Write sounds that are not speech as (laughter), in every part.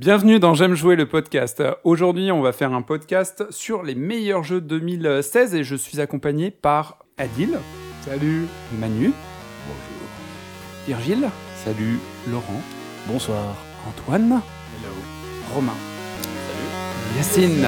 Bienvenue dans J'aime jouer le podcast. Aujourd'hui, on va faire un podcast sur les meilleurs jeux 2016 et je suis accompagné par Adil. Salut. Manu. Bonjour. Virgile. Salut. Laurent. Bonsoir. Antoine. Hello. Romain. Salut. Yacine.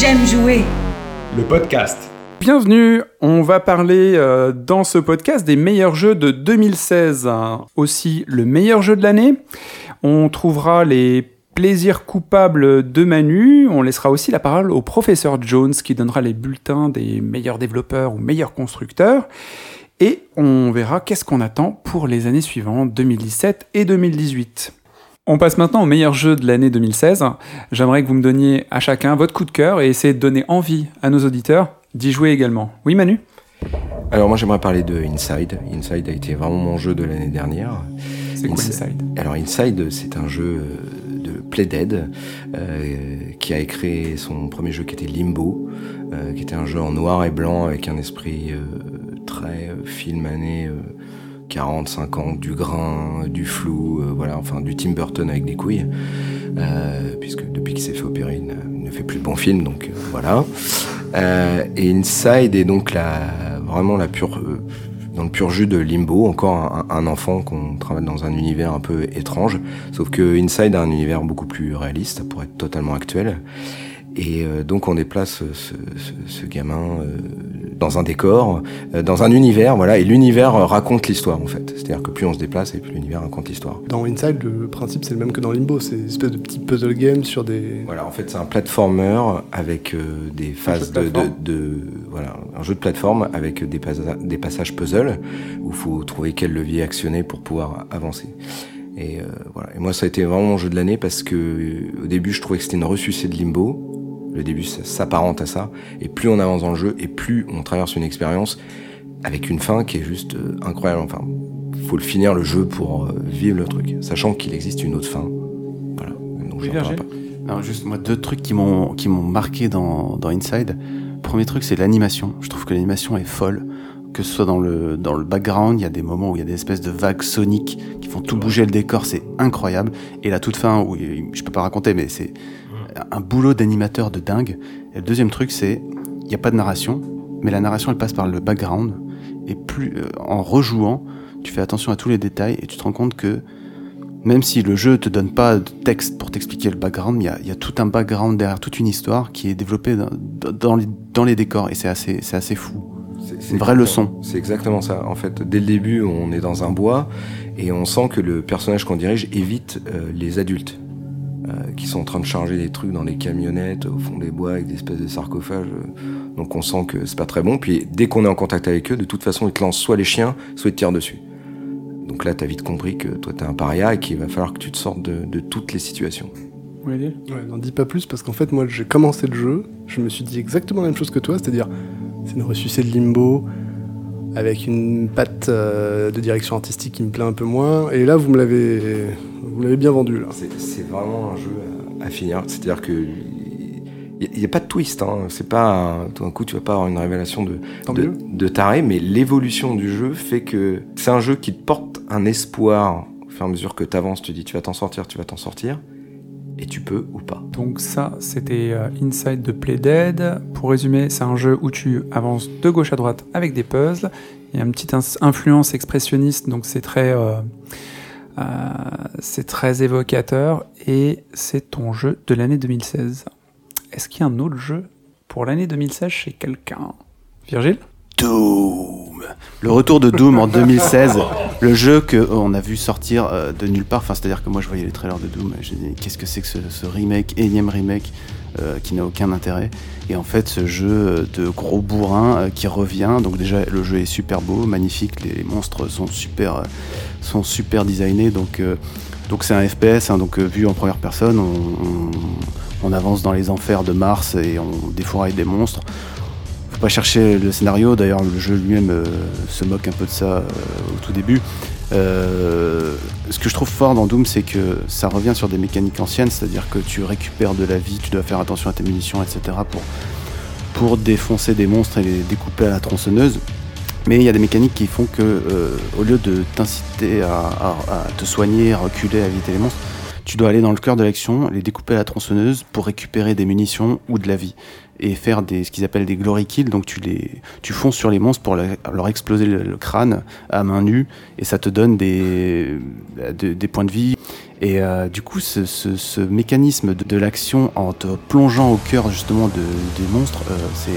J'aime jouer. Le podcast. Bienvenue, on va parler euh, dans ce podcast des meilleurs jeux de 2016, hein. aussi le meilleur jeu de l'année. On trouvera les plaisirs coupables de Manu, on laissera aussi la parole au professeur Jones qui donnera les bulletins des meilleurs développeurs ou meilleurs constructeurs. Et on verra qu'est-ce qu'on attend pour les années suivantes, 2017 et 2018. On passe maintenant au meilleur jeu de l'année 2016. J'aimerais que vous me donniez à chacun votre coup de cœur et essayer de donner envie à nos auditeurs d'y jouer également. Oui Manu? Alors moi j'aimerais parler de Inside. Inside a été vraiment mon jeu de l'année dernière. C'est quoi Inside? Alors Inside c'est un jeu euh, de Playdead euh, qui a créé son premier jeu qui était Limbo, euh, qui était un jeu en noir et blanc avec un esprit euh, très film année 40, 50, du grain, du flou, euh, voilà, enfin du Tim Burton avec des couilles, euh, puisque depuis qu'il s'est fait opérer, il ne, fait plus de bons films, donc euh, voilà. Et Inside est donc la, vraiment la pure, dans le pur jus de Limbo, encore un, un enfant qu'on travaille dans un univers un peu étrange, sauf que Inside a un univers beaucoup plus réaliste pour être totalement actuel. Et euh, donc on déplace ce, ce- ce gamin euh, dans un décor, euh, dans un univers, voilà, et l'univers raconte l'histoire en fait. C'est-à-dire que plus on se déplace et plus l'univers raconte l'histoire. Dans Inside, le principe c'est le même que dans Limbo, c'est une espèce de petit puzzle game sur des. Voilà, en fait, c'est un platformer avec euh, des phases de de, de, voilà, un jeu de plateforme avec des, pas- des passages puzzle où il faut trouver quel levier actionner pour pouvoir avancer. Et euh, voilà. Et moi, ça a été vraiment mon jeu de l'année parce que au début, je trouvais que c'était une ressucée de Limbo. Le début, s'apparente à ça. Et plus on avance dans le jeu, et plus on traverse une expérience avec une fin qui est juste euh, incroyable. Enfin, faut le finir le jeu pour euh, vivre le truc, sachant qu'il existe une autre fin. Voilà. Donc, Oui, pas. Alors juste moi deux trucs qui m'ont qui m'ont marqué dans, dans Inside. Premier truc c'est l'animation. Je trouve que l'animation est folle. Que ce soit dans le dans le background, il y a des moments où il y a des espèces de vagues soniques qui font tout bouger le décor, c'est incroyable. Et la toute fin où je peux pas raconter, mais c'est un boulot d'animateur de dingue. Et le deuxième truc c'est il n'y a pas de narration, mais la narration elle passe par le background. Et plus euh, en rejouant, tu fais attention à tous les détails et tu te rends compte que même si le jeu te donne pas de texte pour t'expliquer le background, il y a, il y a tout un background derrière, toute une histoire qui est développée dans, dans les, dans les décors et c'est assez, c'est assez fou. C'est- Une vraie leçon. C'est exactement ça. En fait, dès le début, on est dans un bois et on sent que le personnage qu'on dirige évite euh, les adultes euh, qui sont en train de charger des trucs dans les camionnettes au fond des bois avec des espèces de sarcophages. euh. donc on sent que c'est pas très bon. Puis dès qu'on est en contact avec eux, de toute façon, ils te lancent soit les chiens, soit ils te tirent dessus. Donc là, t'as vite compris que toi, t'es un paria et qu'il va falloir que tu te sortes de, de toutes les situations. Oui, Ouais, n'en dis pas plus parce qu'en fait, moi j'ai commencé le jeu, je me suis dit exactement la même chose que toi, c'est-à-dire c'est une ressucée de Limbo avec une patte euh, de direction artistique qui me plaît un peu moins. Et là, vous me l'avez, vous l'avez bien vendu là. C'est vraiment un jeu à, à finir. C'est-à-dire que il n'y a, pas de twist. Hein. C'est pas tout d'un coup tu vas pas avoir une révélation de, de, de taré, mais l'évolution du jeu fait que c'est un jeu qui te porte un espoir. Au fur et à mesure que tu avances, tu dis tu vas t'en sortir, tu vas t'en sortir, et tu peux ou pas. Donc ça, c'était euh, Inside de Playdead. Pour résumer, c'est un jeu où tu avances de gauche à droite avec des puzzles. Il y a une petite influence expressionniste, donc c'est très, euh, euh, c'est très évocateur. Et c'est ton jeu de l'année 2016. Est-ce qu'il y a un autre jeu pour l'année 2016 chez quelqu'un? Virgile? Doom Le retour de Doom en 2016, le jeu qu'on a vu sortir euh, de nulle part. Enfin, c'est-à-dire que moi je voyais les trailers de Doom j'ai dit qu'est-ce que c'est que ce, remake, énième remake euh, qui n'a aucun intérêt. Et en fait, ce jeu euh, de gros bourrin euh, qui revient. Donc déjà, le jeu est super beau, magnifique. Les, monstres sont super, euh, designés. Donc euh, c'est un FPS, hein, donc euh, vu en première personne, on, on- on avance dans les enfers de Mars et on défouraille des monstres. Faut pas chercher le scénario, d'ailleurs le jeu lui-même euh, se moque un peu de ça euh, au tout début. Euh, ce que je trouve fort dans Doom, c'est que ça revient sur des mécaniques anciennes, c'est-à-dire que tu récupères de la vie, tu dois faire attention à tes munitions, etc. pour, pour défoncer des monstres et les découper à la tronçonneuse. Mais il y a des mécaniques qui font que, au lieu de t'inciter à, à- à te soigner, à reculer, à éviter les monstres, tu dois aller dans le cœur de l'action, les découper à la tronçonneuse pour récupérer des munitions ou de la vie et faire des, ce qu'ils appellent des glory kills. Donc tu, les, tu fonces sur les monstres pour leur exploser le, crâne à main nue et ça te donne des, de- des points de vie. Et euh, du coup, ce, mécanisme de, l'action en te plongeant au cœur justement de- des monstres, euh, c'est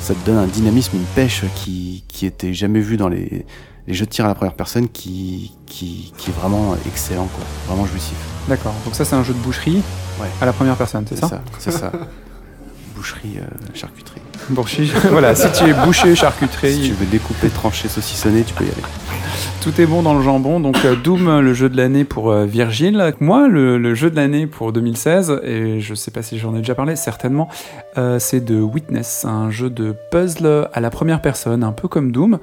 ça te donne un dynamisme, une pêche qui, qui était jamais vu dans les, les jeux de tir à la première personne qui, qui, qui est vraiment excellent, quoi. vraiment jouissif. D'accord. Donc ça, c'est un jeu de boucherie Ouais. à la première personne, c'est ça, (laughs) C'est ça. Boucherie, euh, charcuterie. Boucherie. (laughs) voilà. Si tu es boucher, charcuterie, Si tu veux découper, trancher, saucissonner, tu peux y aller. Tout est bon dans le jambon, donc euh, Doom, le jeu de l'année pour euh, Virgile. Moi, le, le jeu de l'année pour 2016, et je sais pas si j'en ai déjà parlé, certainement, c'est de Witness, un jeu de puzzle à la première personne, un peu comme Doom,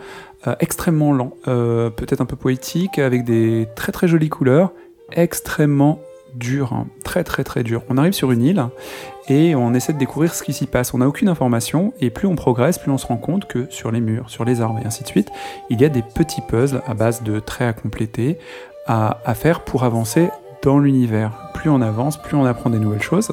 euh, extrêmement lent, euh, peut-être un peu poétique, avec des très très jolies couleurs, extrêmement dur, hein, très très très dur. On arrive sur une île et on essaie de découvrir ce qui s'y passe. On n'a aucune information et plus on progresse, plus on se rend compte que sur les murs, sur les arbres et ainsi de suite, il y a des petits puzzles à base de traits à compléter, à, à faire pour avancer dans l'univers. Plus on avance, plus on apprend des nouvelles choses.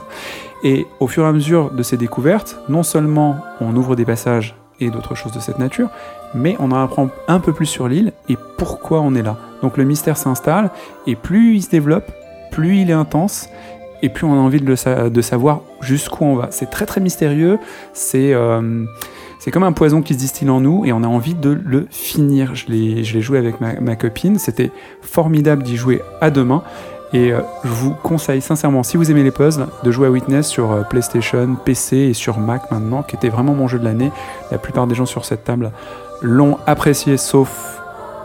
Et au fur et à mesure de ces découvertes, non seulement on ouvre des passages et d'autres choses de cette nature, mais on en apprend un peu plus sur l'île et pourquoi on est là. Donc le mystère s'installe et plus il se développe, plus il est intense et plus on a envie de, savoir jusqu'où on va. C'est très très mystérieux, c'est euh, c'est comme un poison qui se distille en nous et on a envie de le finir. Je l'ai joué avec ma, ma copine, c'était formidable d'y jouer à deux mains. Et euh, je vous conseille sincèrement, si vous aimez les puzzles, de jouer à Witness sur euh, PlayStation, PC et sur Mac maintenant, qui était vraiment mon jeu de l'année. La plupart des gens sur cette table l'ont apprécié, sauf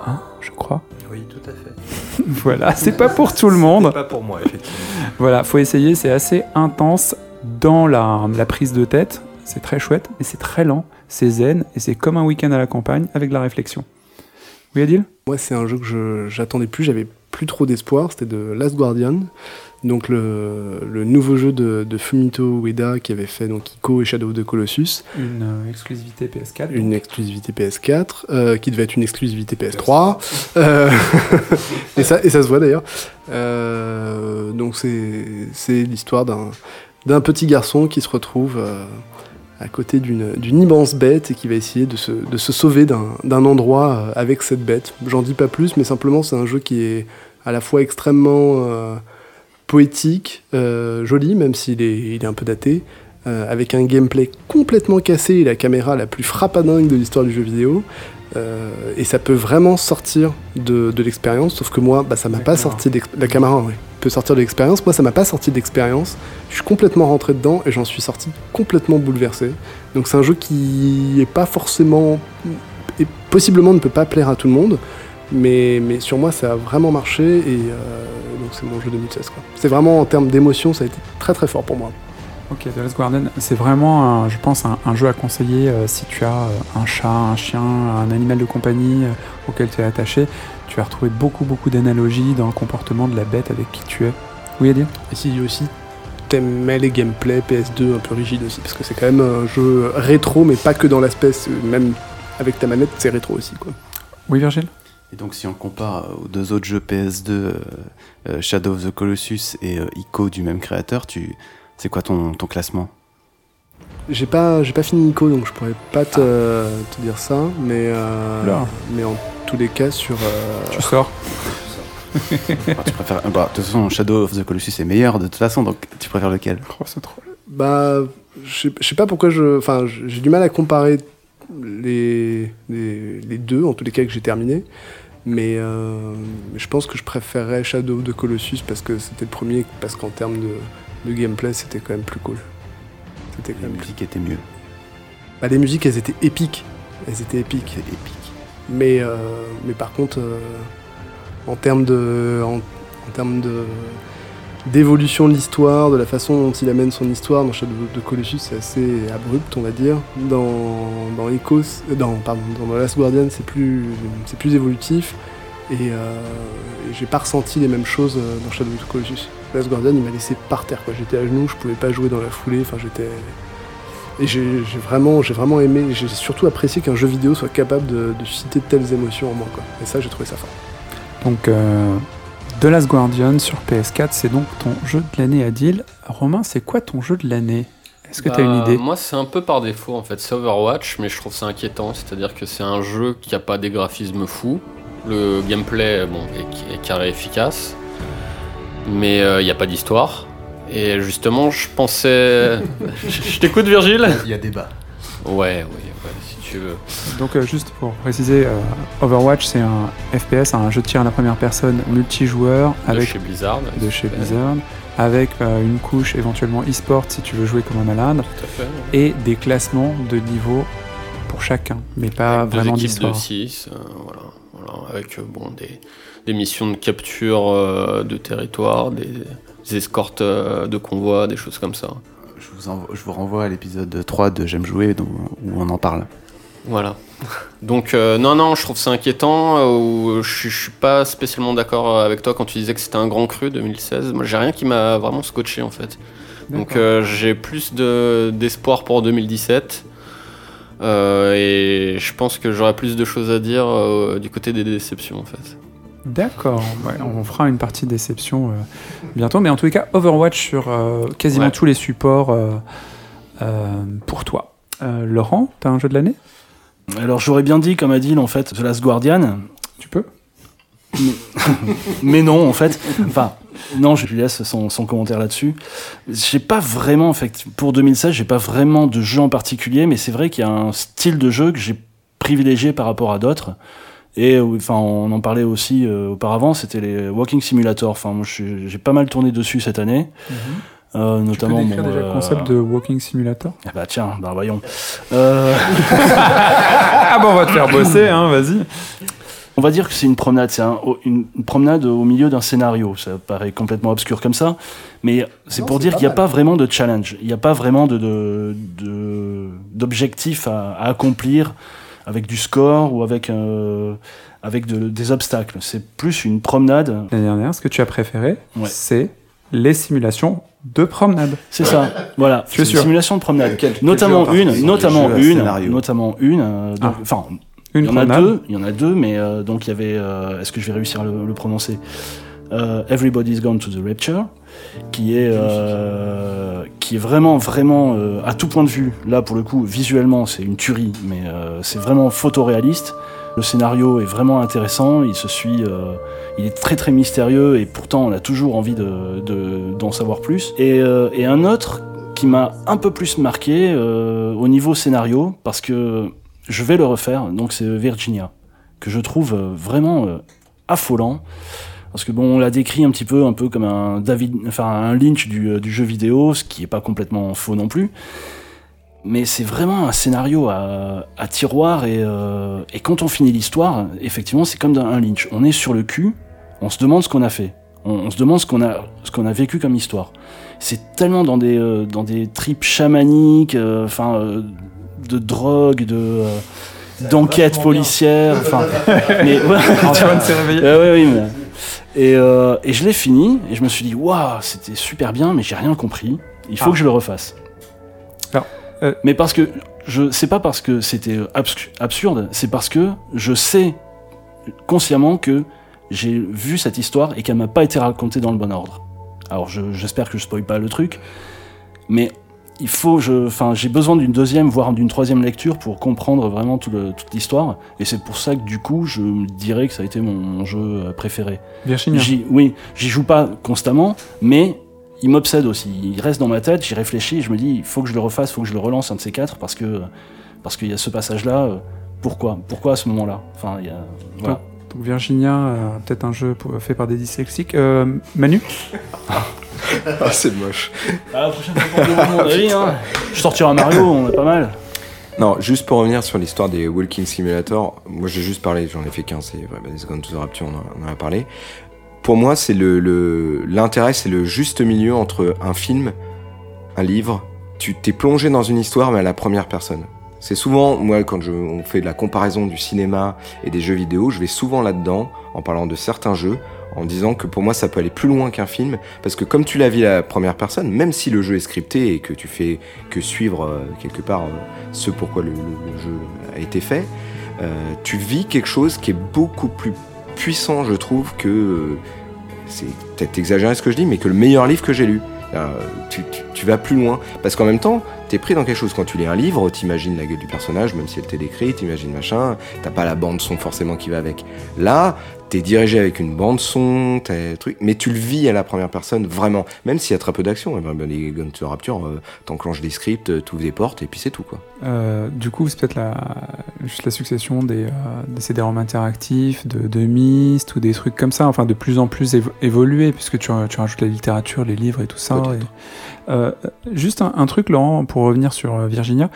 un, je crois. Oui, tout à fait. (laughs) voilà, c'est pas pour tout le monde. Pas pour moi, effectivement. (laughs) Voilà, faut essayer, c'est assez intense dans la, la prise de tête, c'est très chouette, mais c'est très lent, c'est zen, et c'est comme un week-end à la campagne avec de la réflexion. Oui, Adil? Moi, c'est un jeu que je- j'attendais plus, j'avais plus trop d'espoir. C'était de Last Guardian, donc le, le nouveau jeu de, de Fumito Ueda qui avait fait donc Ico et Shadow of the Colossus, Une euh, exclusivité PS4. une exclusivité PS4, euh, qui devait être une exclusivité PS3. Euh, (laughs) et, ça, et ça se voit d'ailleurs. Donc c'est l'histoire d'un petit garçon qui se retrouve à côté d'une immense bête et qui va essayer de se, de se sauver d'un endroit avec cette bête. J'en dis pas plus, mais simplement c'est un jeu qui est à la fois extrêmement euh, poétique, euh, joli, même s'il est, il est un peu daté, euh, avec un gameplay complètement cassé et la caméra la plus frappadingue de l'histoire du jeu vidéo. Et ça peut vraiment sortir de, de l'expérience, sauf que moi, bah, ça m'a pas sorti d'ex- la caméra, peut sortir de l'expérience. Moi, ça m'a pas sorti d'expérience. Je suis complètement rentré dedans et j'en suis sorti complètement bouleversé. Donc c'est un jeu qui est pas forcément et possiblement ne peut pas plaire à tout le monde, mais, mais sur moi ça a vraiment marché et euh, donc c'est mon jeu 2016 quoi. C'est vraiment en termes d'émotion ça a été très très fort pour moi. Ok, The Last Guardian, c'est vraiment, un- je pense, un, un jeu à conseiller euh, si tu as euh, un chat, un chien, un animal de compagnie auquel tu es attaché. Tu vas retrouver beaucoup, beaucoup d'analogies dans le comportement de la bête avec qui tu es. Oui, Adil? Et si aussi t'aimais les gameplays PS2 un peu rigides aussi, parce que c'est quand même un jeu rétro, mais pas que dans l'aspect, même avec ta manette c'est rétro aussi quoi. Oui, Virgile? Et donc, si on compare aux deux autres jeux PS2, euh, euh, Shadow of the Colossus et euh, Ico du même créateur, tu... c'est quoi ton, ton classement? J'ai pas, j'ai pas fini Nico donc je pourrais pas te, te dire ça, mais, euh, mais en tous les cas sur... euh, Tu sors Ah, tu préfères... bah, De toute façon, Shadow of the Colossus est meilleur de toute façon, donc tu préfères lequel? Oh, c'est trop. Bah, je sais- pas pourquoi je. Enfin, j'ai du mal à comparer les, les, les deux, en tous les cas que j'ai terminé. Mais euh, je pense que je préférerais Shadow de Colossus parce que c'était le premier, parce qu'en termes de, de gameplay, c'était quand même plus cool. C'était quand La même plus... musique était mieux. Bah, les musiques, elles étaient épiques. Elles étaient épiques. C'est épique. Mais, euh, mais par contre, euh, en termes de. En, en termes de d'évolution de l'histoire, de la façon dont il amène son histoire. Dans Shadow the Colossus, c'est assez abrupt, on va dire. Dans, dans Echoes, euh, dans, pardon, dans The Last Guardian, c'est plus, plus évolutif. Et, euh, et j'ai pas ressenti les mêmes choses euh, dans Shadow of the Colossus. Last Guardian, il m'a laissé par terre. quoi. J'étais à genoux, je pouvais pas jouer dans la foulée. Enfin, j'étais. Et j'ai vraiment, j'ai vraiment aimé. J'ai surtout apprécié qu'un jeu vidéo soit capable de, de susciter de telles émotions en moi. Quoi. Et ça, j'ai trouvé ça fort. Donc, euh, The Last Guardian sur PS4, c'est donc ton jeu de l'année, Adil. Romain, c'est quoi ton jeu de l'année? Est-ce que tu as une Bah, idée? Moi, c'est un peu par défaut en fait. C'est Overwatch, mais je trouve ça inquiétant. C'est-à-dire que c'est un jeu qui a pas des graphismes fous. Le gameplay, bon, est, est carré efficace, mais euh, il n'y a pas d'histoire. Et justement, je pensais. (laughs) (laughs) je t'écoute, Virgile Il y a débat. Ouais, oui, ouais, tu veux. Donc, euh, juste pour préciser, euh, Overwatch, c'est un FPS, un jeu de tir à la première personne multijoueur De avec chez Blizzard. de chez Blizzard, avec euh, une couche éventuellement e-sport si tu veux jouer comme un malade, Tout à fait. et des classements de niveau pour chacun, mais pas Avec deux vraiment équipes de d'histoire. 6, voilà, voilà, avec euh, bon, des, des missions de capture euh, de territoire, des, des escortes euh, de convois, des choses comme ça. Je vous, envo- je vous renvoie à l'épisode 3 de J'aime jouer où on en parle. Voilà. Donc euh, non, non, je trouve ça inquiétant. euh, ou je, je suis pas spécialement d'accord avec toi quand tu disais que c'était un grand cru 2016. Moi, j'ai rien qui m'a vraiment scotché en fait. Donc euh, j'ai plus de- d'espoir pour 2017. Euh, et je pense que j'aurai plus de choses à dire euh, du côté des déceptions en fait. D'accord, ouais, on fera une partie déception euh, bientôt, mais en tous les cas, Overwatch sur euh, quasiment Ouais. tous les supports euh, euh, pour toi. Euh, Laurent, t'as un jeu de l'année? Alors j'aurais bien dit, comme Adil, en fait, The Last Guardian, Tu peux? (laughs) Mais non, en fait. Enfin, non, je lui laisse son, son commentaire là-dessus. J'ai pas vraiment, en fait, pour 2016, j'ai pas vraiment de jeu en particulier, mais c'est vrai qu'il y a un style de jeu que j'ai privilégié par rapport à d'autres. Et euh, enfin, on en parlait aussi euh, auparavant, c'était les Walking Simulator. Enfin, moi, j'ai pas mal tourné dessus cette année. Euh, Tu peux notamment décrire bon, déjà euh, le concept de Walking Simulator? Ah bah tiens, bah voyons. Euh, (laughs) Ah bah on va te faire bosser, hein, vas-y. On va dire que c'est une promenade, c'est un- une, une promenade au milieu d'un scénario. Ça paraît complètement obscur comme ça, mais c'est pour dire qu'il n'y a pas vraiment de challenge, il n'y a pas vraiment de, d'objectif à, à accomplir avec du score ou avec, euh, avec de- des obstacles. C'est plus une promenade. L'année dernière, ce que tu as préféré, Ouais. c'est les simulations de promenade. C'est ça, voilà. Tu es C'est sûr une simulation de promenade. Quel notamment une, notamment une, notamment une. euh, Ah. Enfin, Une il y en a deux, il y en a deux, mais euh, donc il y avait, euh, est-ce que je vais réussir à le, le prononcer? Euh, Everybody's Gone to the Rapture, qui est, euh, qui est vraiment, vraiment, euh, à tout point de vue, là pour le coup, visuellement c'est une tuerie, mais euh, c'est vraiment photoréaliste. Le scénario est vraiment intéressant, il se suit, euh, il est très très mystérieux et pourtant on a toujours envie de- de- d'en savoir plus. Et, euh, et un autre qui m'a un peu plus marqué euh, au niveau scénario, parce que je vais le refaire, donc c'est Virginia, que je trouve vraiment affolant. Parce que bon, on l'a décrit un petit peu, un peu comme un David, enfin un Lynch du, du jeu vidéo, ce qui est pas complètement faux non plus. Mais c'est vraiment un scénario à, à tiroir et, euh, et quand on finit l'histoire, effectivement, c'est comme dans un Lynch. On est sur le cul, on se demande ce qu'on a fait, on, on se demande ce qu'on a, ce qu'on a vécu comme histoire. C'est tellement dans des, euh, dans des tripes chamaniques, euh, enfin, euh, de drogue, de euh, d'enquête policière, enfin, (laughs) mais ouais. Antoine s'est réveillé. Euh, ouais, oui, mais- Et, euh, et je l'ai fini et je me suis dit waouh c'était super bien mais j'ai rien compris il faut Ah. que je le refasse Alors, euh, mais parce que je c'est pas parce que c'était abs- absurde c'est parce que je sais consciemment que j'ai vu cette histoire et qu'elle m'a pas été racontée dans le bon ordre alors je- j'espère que je spoil pas le truc mais il faut, je, enfin, j'ai besoin d'une deuxième, voire d'une troisième lecture pour comprendre vraiment tout le- toute l'histoire. Et c'est pour ça que du coup, je dirais que ça a été mon, mon jeu préféré. Virginia. J'y- oui, j'y joue pas constamment, mais il m'obsède aussi. Il reste dans ma tête, j'y réfléchis, je me dis, il faut que je le refasse, il faut que je le relance un de ces quatre, parce que parce qu'il y a ce passage-là. euh, Pourquoi? Pourquoi à ce moment-là? Enfin, il y a, voilà. Donc Virginia, euh, peut-être un jeu pour- fait par des dyslexiques. Euh, Manu? (laughs) Ah, c'est moche. Ah, la prochaine fois mon avis, hein. Je sortirai un Mario, on est pas mal. Non, juste pour revenir sur l'histoire des Walking Simulator, moi j'ai juste parlé, j'en ai fait qu'un, c'est Everybody's Gone to the Rapture, on en a, on en a parlé. Pour moi, c'est l'intérêt, c'est le juste milieu entre un film, un livre. Tu t'es plongé dans une histoire, mais à la première personne. C'est souvent, moi, quand on fait de la comparaison du cinéma et des jeux vidéo, je vais souvent là-dedans, en parlant de certains jeux, en disant que pour moi, ça peut aller plus loin qu'un film, parce que comme tu la vis à la première personne, même si le jeu est scripté et que tu fais que suivre euh, quelque part euh, ce pourquoi le jeu a été fait, euh, tu vis quelque chose qui est beaucoup plus puissant, je trouve, que euh, c'est peut-être exagéré ce que je dis, mais que le meilleur livre que j'ai lu. Euh, tu, vas plus loin. Parce qu'en même temps, t'es pris dans quelque chose. Quand tu lis un livre, t'imagines la gueule du personnage, même si elle t'est décrite, t'imagines machin, t'as pas la bande son forcément qui va avec. Là, t'es dirigé avec une bande son, t'as truc, mais tu le vis à la première personne vraiment. Même s'il y a très peu d'action. Eh ben, Les Guns to Rapture, euh, t'enclenches des scripts, euh, t'ouvres des portes et puis c'est tout quoi. Euh, du coup, c'est peut-être la, juste la succession des, euh, des CD-ROM interactifs, de, de Myst ou des trucs comme ça, enfin de plus en plus évo- évolué, puisque tu, tu rajoutes la littérature, les livres et tout ça. Et- Euh, juste un, un truc, Laurent, pour revenir sur euh, Virginia.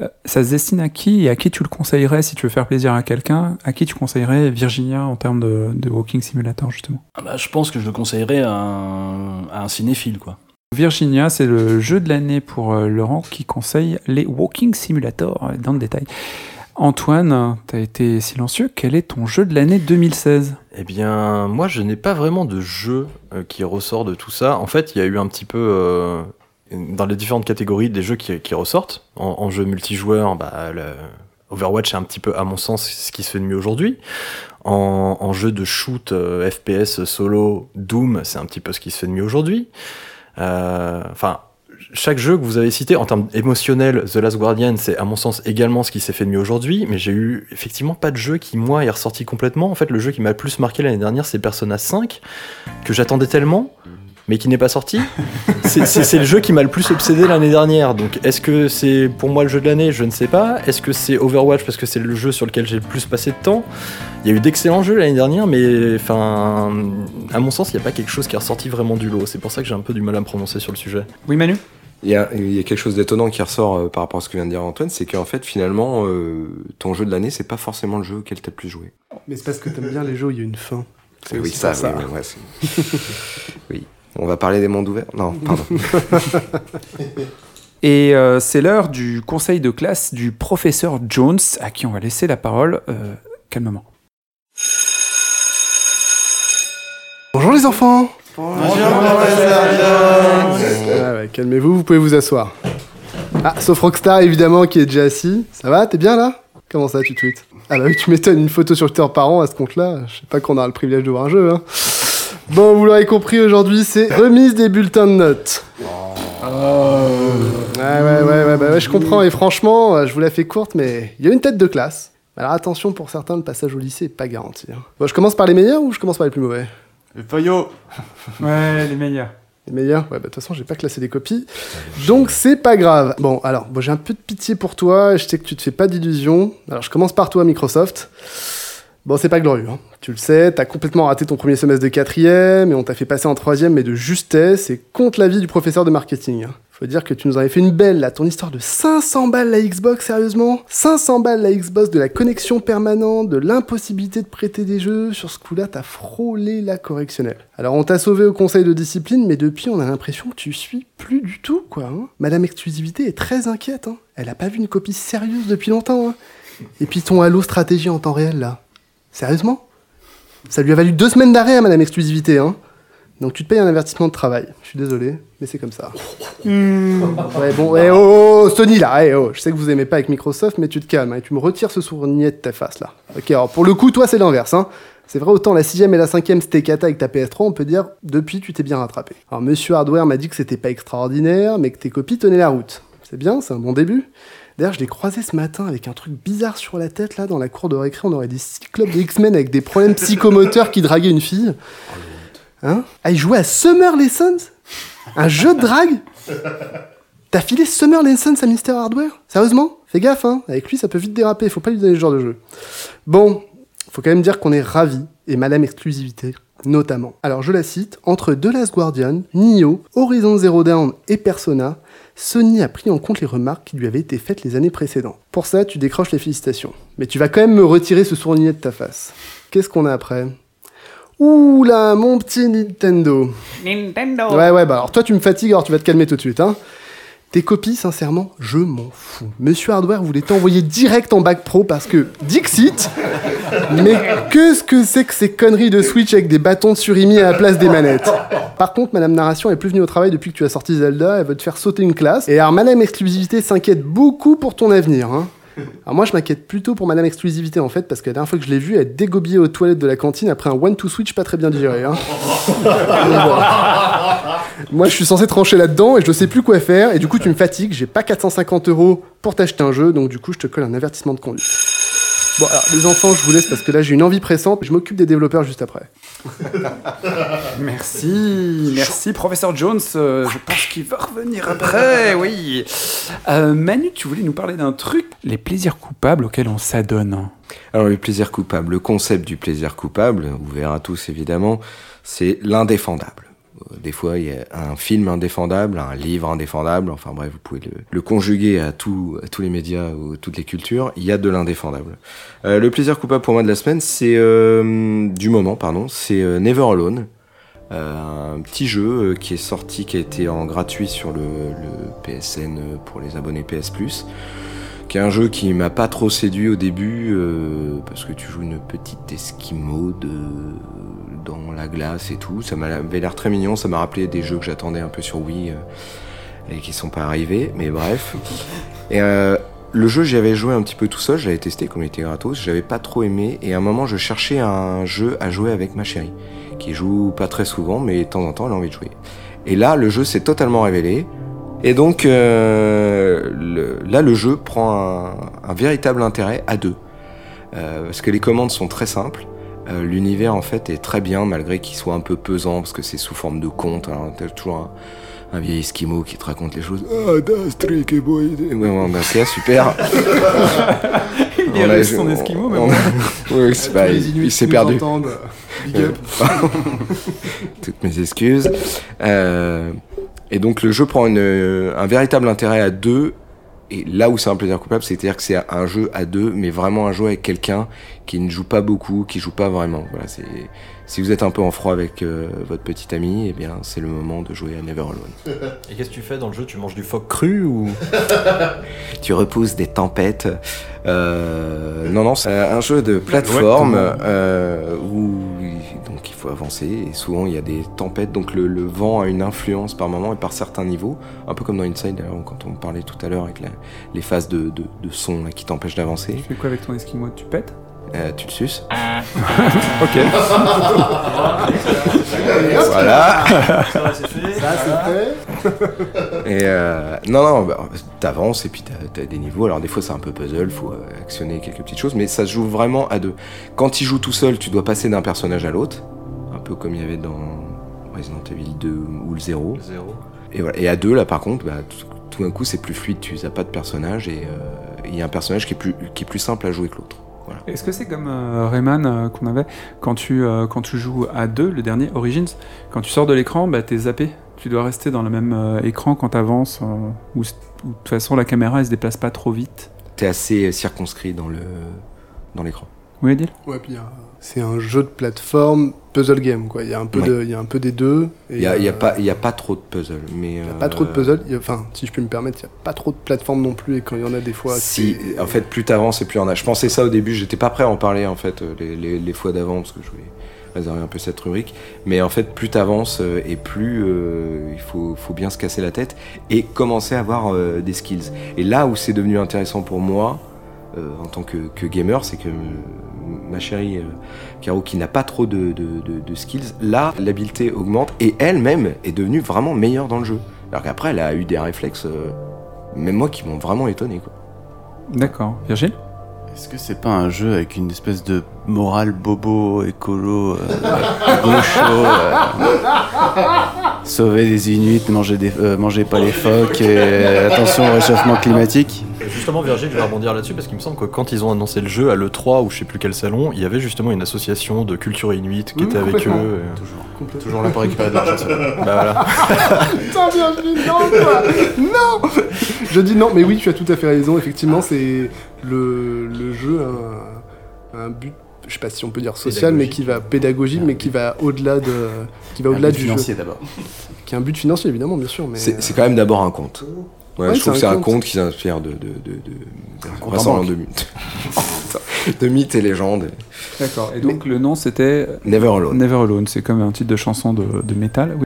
Euh, Ça se destine à qui et à qui tu le conseillerais si tu veux faire plaisir à quelqu'un? À qui tu conseillerais Virginia en termes de, de Walking Simulator, justement? Ah bah, je pense que je le conseillerais à un, à un cinéphile, quoi. Virginia, c'est le jeu de l'année pour euh, Laurent qui conseille les Walking Simulator dans le détail. Antoine, tu as été silencieux. Quel est ton jeu de l'année 2016 Eh bien, moi, je n'ai pas vraiment de jeu euh, qui ressort de tout ça. En fait, il y a eu un petit peu, euh, dans les différentes catégories, des jeux qui, ressortent. En, jeu multijoueur, bah, Overwatch est un petit peu, à mon sens, ce qui se fait de mieux aujourd'hui. En, jeu de shoot, euh, FPS solo, Doom, c'est un petit peu ce qui se fait de mieux aujourd'hui. Enfin, chaque jeu que vous avez cité en termes émotionnels, The Last Guardian, c'est à mon sens également ce qui s'est fait de mieux aujourd'hui, mais j'ai eu effectivement pas de jeu qui, moi, est ressorti complètement. En fait, le jeu qui m'a le plus marqué l'année dernière, c'est Persona 5, que j'attendais tellement, mais qui n'est pas sorti. (laughs) C'est- le jeu qui m'a le plus obsédé l'année dernière. Donc, est-ce que c'est pour moi le jeu de l'année? Je ne sais pas. Est-ce que c'est Overwatch parce que c'est le jeu sur lequel j'ai le plus passé de temps? Il y a eu d'excellents jeux l'année dernière, mais enfin, à mon sens, il n'y a pas quelque chose qui est ressorti vraiment du lot. C'est pour ça que j'ai un peu du mal à me prononcer sur le sujet. Oui, Manu? Il y, a, il y a quelque chose d'étonnant qui ressort euh, par rapport à ce que vient de dire Antoine, c'est qu'en fait, finalement, euh, ton jeu de l'année, c'est pas forcément le jeu auquel t'as le plus joué. Mais c'est parce que t'aimes bien les jeux où il y a une fin. C'est oui, ça, ça. oui, oui, ouais, c'est- (laughs) oui. On va parler des mondes ouverts Non, pardon. (laughs) Et euh, c'est l'heure du conseil de classe du professeur Jones, à qui on va laisser la parole euh, calmement. Bonjour les enfants Ah ouais, Calmez-vous, vous pouvez vous asseoir. Ah, sauf Rockstar évidemment qui est déjà assis. Ça va, t'es bien là? Comment ça, tu tweets? Ah bah oui, tu m'étonnes, une photo sur Twitter par an à ce compte-là. Je sais pas qu'on aura le privilège de voir un jeu, hein. Bon, vous l'aurez compris, aujourd'hui, c'est remise des bulletins de notes. Ouais, ouais, ouais, ouais, bah ouais, je comprends, et franchement, euh, je vous la fais courte, mais il y a une tête de classe. Alors attention, pour certains, le passage au lycée est pas garanti. hein. Bon, je commence par les meilleurs ou je commence par les plus mauvais? Le Fayot (laughs) Ouais, les meilleurs. Les meilleurs Ouais, bah de toute façon, j'ai pas classé des copies. Donc c'est pas grave. Bon, alors, bon, j'ai un peu de pitié pour toi. Je sais que tu te fais pas d'illusions. Alors, je commence par toi, Microsoft. Bon, c'est pas glorieux. hein. Tu le sais, t'as complètement raté ton premier semestre de quatrième et on t'a fait passer en troisième, mais de justesse et contre l'avis du professeur de marketing. Faut dire que tu nous avais fait une belle, là, ton histoire de 500 balles la Xbox, sérieusement? 500 balles la Xbox, de la connexion permanente, de l'impossibilité de prêter des jeux. Sur ce coup-là, t'as frôlé la correctionnelle. Alors, on t'a sauvé au conseil de discipline, mais depuis, on a l'impression que tu suis plus du tout, quoi. hein. Madame Exclusivité est très inquiète, hein. Elle a pas vu une copie sérieuse depuis longtemps, hein. Et puis ton Halo stratégie en temps réel, là. Sérieusement? Ça lui a valu deux semaines d'arrêt à Madame Exclusivité, hein. Donc tu te payes un avertissement de travail. Je suis désolé, mais c'est comme ça. (laughs) Ouais, bon, eh, oh, oh, Sony là, eh, oh, je sais que vous aimez pas avec Microsoft, mais tu te calmes hein, et tu me retires ce sournier de ta face là. Ok, alors pour le coup, toi c'est l'inverse, hein. C'est vrai, autant la sixième et la cinquième c'était cata avec ta PS3, on peut dire depuis tu t'es bien rattrapé. Alors Monsieur Hardware m'a dit que c'était pas extraordinaire, mais que tes copies tenaient la route. C'est bien, c'est un bon début. D'ailleurs, je l'ai croisé ce matin avec un truc bizarre sur la tête là, dans la cour de récré, on aurait des cyclopes des X-Men avec des problèmes psychomoteurs qui draguaient une fille. Hein? Ah, il jouait à Summer Lessons? Un jeu de drague? T'as filé Summer Lessons à Mister Hardware? Sérieusement? Fais gaffe, hein Avec lui, ça peut vite déraper, faut pas lui donner ce genre de jeu. Bon, faut quand même dire qu'on est ravis, et Madame Exclusivité, notamment. Alors, je la cite, entre The Last Guardian, Nioh, Horizon Zero Dawn et Persona, Sony a pris en compte les remarques qui lui avaient été faites les années précédentes. Pour ça, tu décroches les félicitations. Mais tu vas quand même me retirer ce sournier de ta face. Qu'est-ce qu'on a après? Ouh là, mon petit Nintendo. Nintendo. Ouais, ouais, bah alors toi tu me fatigues, alors tu vas te calmer tout de suite, hein. Tes copies, sincèrement, je m'en fous. Monsieur Hardware voulait t'envoyer direct en bac pro parce que Dixit. Mais qu'est-ce que c'est que ces conneries de Switch avec des bâtons de surimi à la place des manettes? Par contre, Madame Narration est plus venue au travail depuis que tu as sorti Zelda, elle veut te faire sauter une classe. Et alors, Madame Exclusivité s'inquiète beaucoup pour ton avenir, hein. Alors moi je m'inquiète plutôt pour Madame Exclusivité en fait parce que la dernière fois que je l'ai vue elle dégobillait aux toilettes de la cantine après un one to switch pas très bien digéré. Hein. (laughs) Moi, je suis censé trancher là-dedans et je sais plus quoi faire. Et du coup, tu me fatigues. J'ai pas 450 euros pour t'acheter un jeu. Donc, du coup, je te colle un avertissement de conduite. Bon, alors, les enfants, je vous laisse parce que là, j'ai une envie pressante. Je m'occupe des développeurs juste après. (laughs) Merci, merci professeur Jones. Euh, je pense qu'il va revenir après, oui. Euh, Manu, tu voulais nous parler d'un truc, les plaisirs coupables auxquels on s'adonne. Alors le plaisir coupable, le concept du plaisir coupable, vous verrez tous évidemment, c'est l'indéfendable. Des fois, il y a un film indéfendable, un livre indéfendable, enfin bref, vous pouvez le, conjuguer à, tous les médias ou toutes les cultures, il y a de l'indéfendable. Euh, le plaisir coupable pour moi de la semaine, c'est euh, du moment, pardon, c'est euh, Never Alone. Un petit jeu qui est sorti, qui a été en gratuit sur le, PSN pour les abonnés PS Plus qui est un jeu qui m'a pas trop séduit au début parce que tu joues une petite esquimau de dans la glace et tout. Ça m'avait l'air très mignon. Ça m'a rappelé des jeux que j'attendais un peu sur Wii euh, et qui sont pas arrivés. Mais bref. Et euh, le jeu, j'y avais joué un petit peu tout seul. J'avais testé comme il était gratos. J'avais pas trop aimé. Et à un moment, je cherchais un jeu à jouer avec ma chérie qui joue pas très souvent, mais de temps en temps, elle a envie de jouer. Et là, le jeu s'est totalement révélé. Et donc euh, là, le jeu prend un, véritable intérêt à deux. Parce que les commandes sont très simples. Euh, L'univers en fait est très bien malgré qu'il soit un peu pesant parce que c'est sous forme de conte. Alors t'as toujours un, un vieil esquimau qui te raconte les choses. Ah, das tricky boy. Ouais, ouais, bah, c'est super. (laughs) Il est a- resté son esquimau, mais on- bon. (laughs) C'est- bah, il, il s'est perdu. Big up. (laughs) Toutes mes excuses. Euh, et donc le jeu prend une- un véritable intérêt à deux. Et là où c'est un plaisir coupable, c'est-à-dire que c'est un jeu à deux, mais vraiment un jeu avec quelqu'un qui ne joue pas beaucoup, qui joue pas vraiment. Voilà, c'est si vous êtes un peu en froid avec euh, votre petit ami, eh bien c'est le moment de jouer à Never Alone. (laughs) Et qu'est-ce que tu fais dans le jeu? Tu manges du phoque cru ou? (laughs) Tu repousses des tempêtes. Euh, non, non, c'est un jeu de plateforme euh, où donc il faut avancer et souvent il y a des tempêtes, donc le, le vent a une influence par moment et par certains niveaux, un peu comme dans Inside d'ailleurs quand on parlait tout à l'heure avec la- les phases de, de, de son là, qui t'empêchent d'avancer. Tu fais quoi avec ton esquimau? Tu pètes? Euh, tu le suces. (laughs) Ok. (laughs) Voilà. Ça, c'est fait. Et euh, non, non, bah, t'avances et puis t'as as des niveaux. Alors des fois c'est un peu puzzle, faut euh, actionner quelques petites choses, mais ça se joue vraiment à deux. Quand tu joues tout seul, tu dois passer d'un personnage à l'autre, un peu comme il y avait dans Resident Evil 2 ou le 0. Zéro. Et, voilà. et à deux, là par contre, bah, tout, tout d'un coup c'est plus fluide, tu n'as pas de personnage et euh, il y a un personnage qui est plus, qui est plus simple à jouer que l'autre. Est-ce que c'est comme euh, Rayman euh, qu'on avait quand tu, euh, quand tu joues à deux, le dernier Origins, quand tu sors de l'écran, bah, t'es zappé. Tu dois rester dans le même écran quand t'avances, ou de toute façon la caméra elle se déplace pas trop vite. T'es assez circonscrit dans le dans l'écran. Oui, Adil Ouais, puis y c'est un jeu de plateforme puzzle game, quoi. Il y a un peu, Ouais. de, il y a un peu des deux. Il n'y a, il y a euh, pas- il y a pas trop de puzzle, mais il y a euh, pas trop de puzzle. Il y a- Enfin, si je peux me permettre, il n'y a pas trop de plateforme non plus. Et quand il y en a des fois, Si, en fait, plus t'avances et plus il y en a. Je pensais ça au début, j'étais pas prêt à en parler en fait euh, les, les- les fois d'avant parce que je voulais réserver un peu cette rubrique. Mais en fait, plus t'avances euh, et plus euh, il faut, faut bien se casser la tête et commencer à avoir euh, des skills. Et là où c'est devenu intéressant pour moi euh, en tant que, que gamer, c'est que euh, ma chérie euh, Caro qui n'a pas trop de, de- de- de skills, là l'habileté augmente et elle-même est devenue vraiment meilleure dans le jeu. Alors qu'après, elle a eu des réflexes, euh, même moi, qui m'ont vraiment étonné. Quoi. D'accord. Virgile? Est-ce que c'est pas un jeu avec une espèce de morale bobo, écolo, euh, (laughs) gaucho euh, Sauver des Inuits, manger, des, euh, manger pas les phoques, et euh, attention au réchauffement climatique Justement, Virgile, je vais rebondir là-dessus parce qu'il me semble que quand ils ont annoncé le jeu à l'E3 ou je sais plus quel salon, il y avait justement une association de culture inuite qui Mmh, était avec eux. et- Toujours, Complètement. toujours là pour récupérer de l'argent. (laughs) Bah voilà. (laughs) Putain, Virginie, non, quoi Non Je dis non, mais oui, tu as tout à fait raison. Effectivement, c'est le, le jeu a un, un but. Je sais pas si on peut dire social, mais qui va pédagogique, mais qui va au-delà de, qui va au-delà du financier d'abord. (laughs) qui a un but financier évidemment, bien sûr, mais C'est c'est quand même d'abord un. Ouais, Ouais, je trouve que c'est un conte. qui s'inspire de, de, de, de, rassemblement de mythes. (laughs) de mythes et légendes. D'accord. Et donc le nom c'était Never Alone. Never Alone. C'est comme un titre de chanson de, de métal. Oui.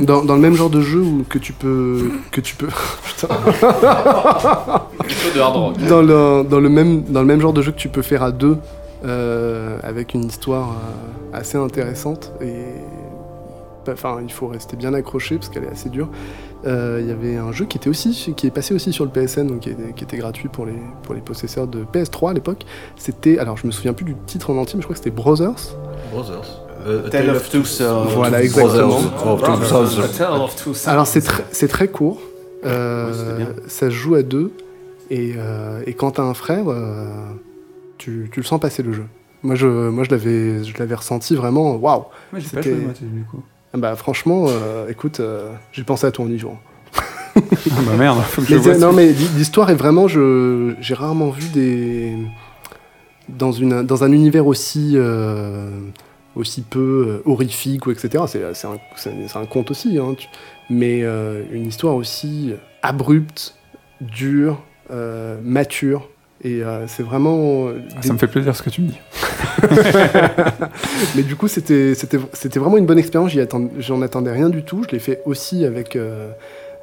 Dans, dans le même genre de jeu où que tu peux que tu peux (laughs) Putain. Plutôt de hard rock. dans le dans le même dans le même genre de jeu que tu peux faire à deux euh, avec une histoire euh, assez intéressante et enfin il faut rester bien accroché parce qu'elle est assez dure. Euh, Il y avait un jeu qui était aussi qui est passé aussi sur le PSN donc qui était, qui était gratuit pour les pour les possesseurs de PS3 à l'époque. C'était alors je me souviens plus du titre en entier mais je crois que c'était Brothers. Brothers. Euh, Tale of Two Sons. Voilà, exactement. Alors c'est très, c'est très court. Euh, Ouais, ça se joue à deux. Et, euh, et quand t'as un frère, euh, tu, tu le sens passer le jeu. Moi je, moi, je l'avais je l'avais ressenti vraiment. Waouh! Moi, j'ai pas joué, moi, du coup. Ah Bah franchement, euh, écoute, euh, j'ai pensé à toi en y jouant. (laughs) Ah bah merde, faut que je Mais, ce- non mais l'hi- l'histoire est vraiment, je, j'ai rarement vu des dans une dans un univers aussi euh, aussi peu euh, horrifique ou etc. C'est c'est un, c'est c'est un conte aussi, hein, tu- mais euh, une histoire aussi abrupte, dure, mature. Et euh, c'est vraiment. euh, Ah, des- Ça me fait plaisir ce que tu me dis. (laughs) Mais du coup, c'était vraiment une bonne expérience. J'en attendais rien du tout. Je l'ai fait aussi avec euh,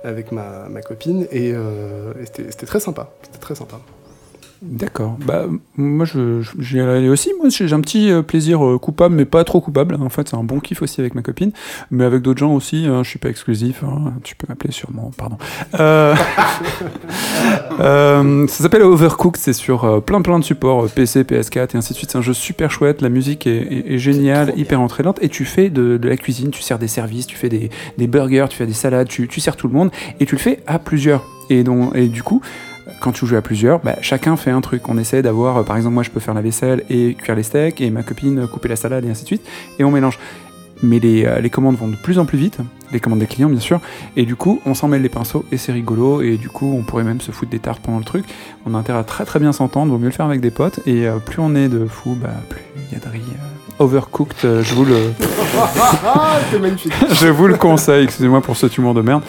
avec ma, ma copine et, euh, et c'était très sympa. C'était très sympa. D'accord. Bah, moi, je, j'y allais aussi. Moi, j'ai un petit euh, plaisir euh, coupable, mais pas trop coupable. En fait, c'est un bon kiff aussi avec ma copine, mais avec d'autres gens aussi. hein, je suis pas exclusif. hein, tu peux m'appeler sûrement. Pardon. Euh, (laughs) euh, ça s'appelle Overcooked. C'est sur plein plein de supports, PC, PS4 et ainsi de suite. C'est un jeu super chouette. La musique est, est- est géniale, hyper entraînante. Et tu fais de, de la cuisine. Tu sers des services. Tu fais des, des burgers. Tu fais des salades. Tu, tu sers tout le monde et tu le fais à plusieurs. Et donc, et du coup quand tu joues à plusieurs, bah, chacun fait un truc. On essaie d'avoir, euh, par exemple, moi je peux faire la vaisselle et cuire les steaks, et ma copine euh, couper la salade, et ainsi de suite, et on mélange. Mais les, euh, les commandes vont de plus en plus vite, les commandes des clients bien sûr, et du coup on s'en mêle les pinceaux, et c'est rigolo, et du coup on pourrait même se foutre des tartes pendant le truc. On a intérêt à très très bien s'entendre, vaut mieux le faire avec des potes, et plus on est de fous, bah, plus il y a de riz. Euh, Overcooked, euh, je vous le, (laughs) c'est magnifique. (laughs) je vous le conseille, excusez-moi pour ce humour de merde.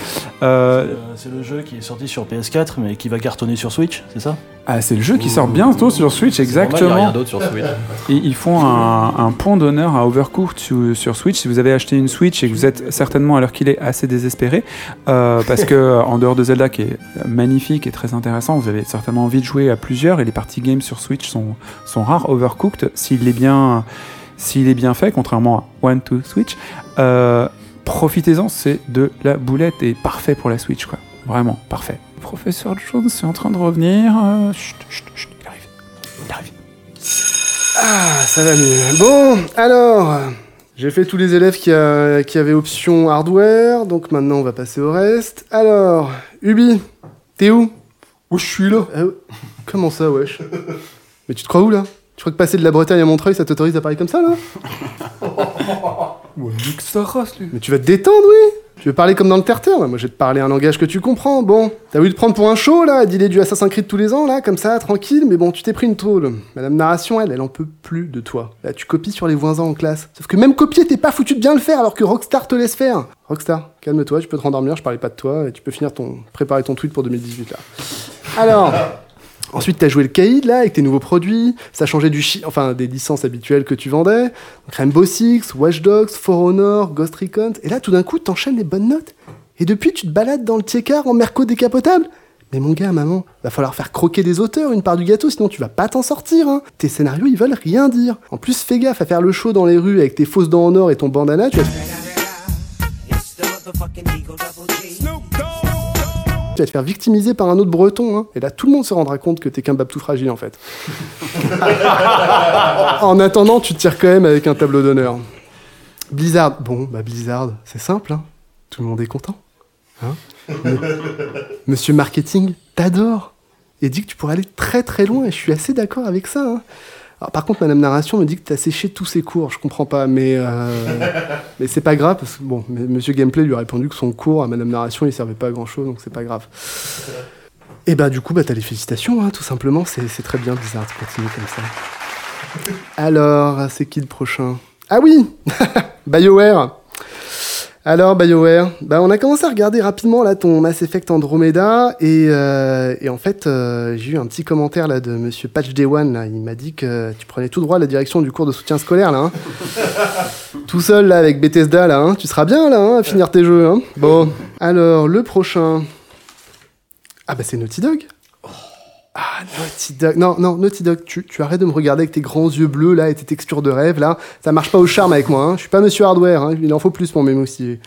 Euh, Euh, C'est le jeu qui est sorti sur PS4 mais qui va cartonner sur Switch, c'est ça? Ah, c'est le jeu qui sort bientôt sur Switch, Il y a exactement. rien d'autre sur Switch. (laughs) Et ils font un, un point d'honneur à Overcooked sur, sur Switch. Si vous avez acheté une Switch et que vous êtes certainement à l'heure qu'il est assez désespéré, euh, parce que euh, en dehors de Zelda qui est magnifique et très intéressant, vous avez certainement envie de jouer à plusieurs et les parties games sur Switch sont, sont rares. Overcooked, s'il est bien, s'il est bien fait, contrairement à One to Switch, euh, profitez-en, c'est de la boulette et parfait pour la Switch, quoi. Vraiment parfait. Professeur Jones est en train de revenir. euh, chut, chut, chut, il arrive. Il arrive. Ah, ça va mieux. Bon, alors, j'ai fait tous les élèves qui, a- qui avaient option hardware, donc maintenant on va passer au reste. Alors, Ubi, t'es où? Oh, je suis là? Ah ouais. Comment ça, wesh? Mais tu te crois où là? Tu crois que passer de la Bretagne à Montreuil, ça t'autorise à parler comme ça là? (laughs) Ouais, nique sa race, lui. Mais tu vas te détendre, oui Tu veux parler comme dans le terre-terre Moi, je vais te parler un langage que tu comprends. Bon, t'as voulu te prendre pour un show là, dealer du Assassin's Creed tous les ans là, comme ça, tranquille, mais bon, tu t'es pris une tôle. Madame Narration, elle, elle en peut plus de toi. Là, tu copies sur les voisins en classe. Sauf que même copier, t'es pas foutu de bien le faire alors que Rockstar te laisse faire. Rockstar, calme-toi, tu peux te rendormir, je parlais pas de toi, et tu peux finir ton. préparer ton tweet pour 2018 là. Alors. Ensuite, t'as joué le caïd là avec tes nouveaux produits. Ça changé du chi enfin des licences habituelles que tu vendais. Donc, Rainbow Six, Watch Dogs, For Honor, Ghost Recon. Et là, tout d'un coup, t'enchaînes les bonnes notes. Et depuis, tu te balades dans le tiers-car en merco décapotable. Mais mon gars, maman, va falloir faire croquer des auteurs une part du gâteau, sinon tu vas pas t'en sortir. Hein. Tes scénarios, ils veulent rien dire. En plus, fais gaffe à faire le show dans les rues avec tes fausses dents en or et ton bandana. Tu vas, tu vas te faire victimiser par un autre breton. Hein. Et là, tout le monde se rendra compte que t'es qu'un bab tout fragile, en fait. (laughs) en attendant, tu te tires quand même avec un tableau d'honneur. Blizzard. Bon, bah Blizzard, c'est simple. Hein. Tout le monde est content. Hein Monsieur Marketing t'adore. Et dit que tu pourrais aller très très loin. Et je suis assez d'accord avec ça. hein. Alors, par contre, Madame Narration me dit que t'as séché tous ses cours. Je comprends pas, mais euh, (laughs) mais c'est pas grave parce que bon, Monsieur Gameplay lui a répondu que son cours à Madame Narration il servait pas à grand chose, donc c'est pas grave. (laughs) Et bah du coup, bah t'as les félicitations, hein, tout simplement. C'est c'est très bien bizarre de continuer comme ça. (laughs) Alors, c'est qui le prochain? Ah oui BioWare alors BioWare, bah on a commencé à regarder rapidement là ton Mass Effect Andromeda et, euh, et en fait euh, j'ai eu un petit commentaire là de Monsieur Patch Day One là, il m'a dit que tu prenais tout droit la direction du cours de soutien scolaire là, hein. (laughs) tout seul là avec Bethesda là, hein. tu seras bien là hein, à finir tes jeux. Hein. Bon, alors le prochain, ah bah c'est Naughty Dog. Ah, Naughty Dog. Non, non, Naughty Dog, tu, tu arrêtes de me regarder avec tes grands yeux bleus, là, et tes textures de rêve, là. Ça marche pas au charme avec moi, hein. Je suis pas Monsieur Hardware, hein. Il en faut plus pour m'émoustiller.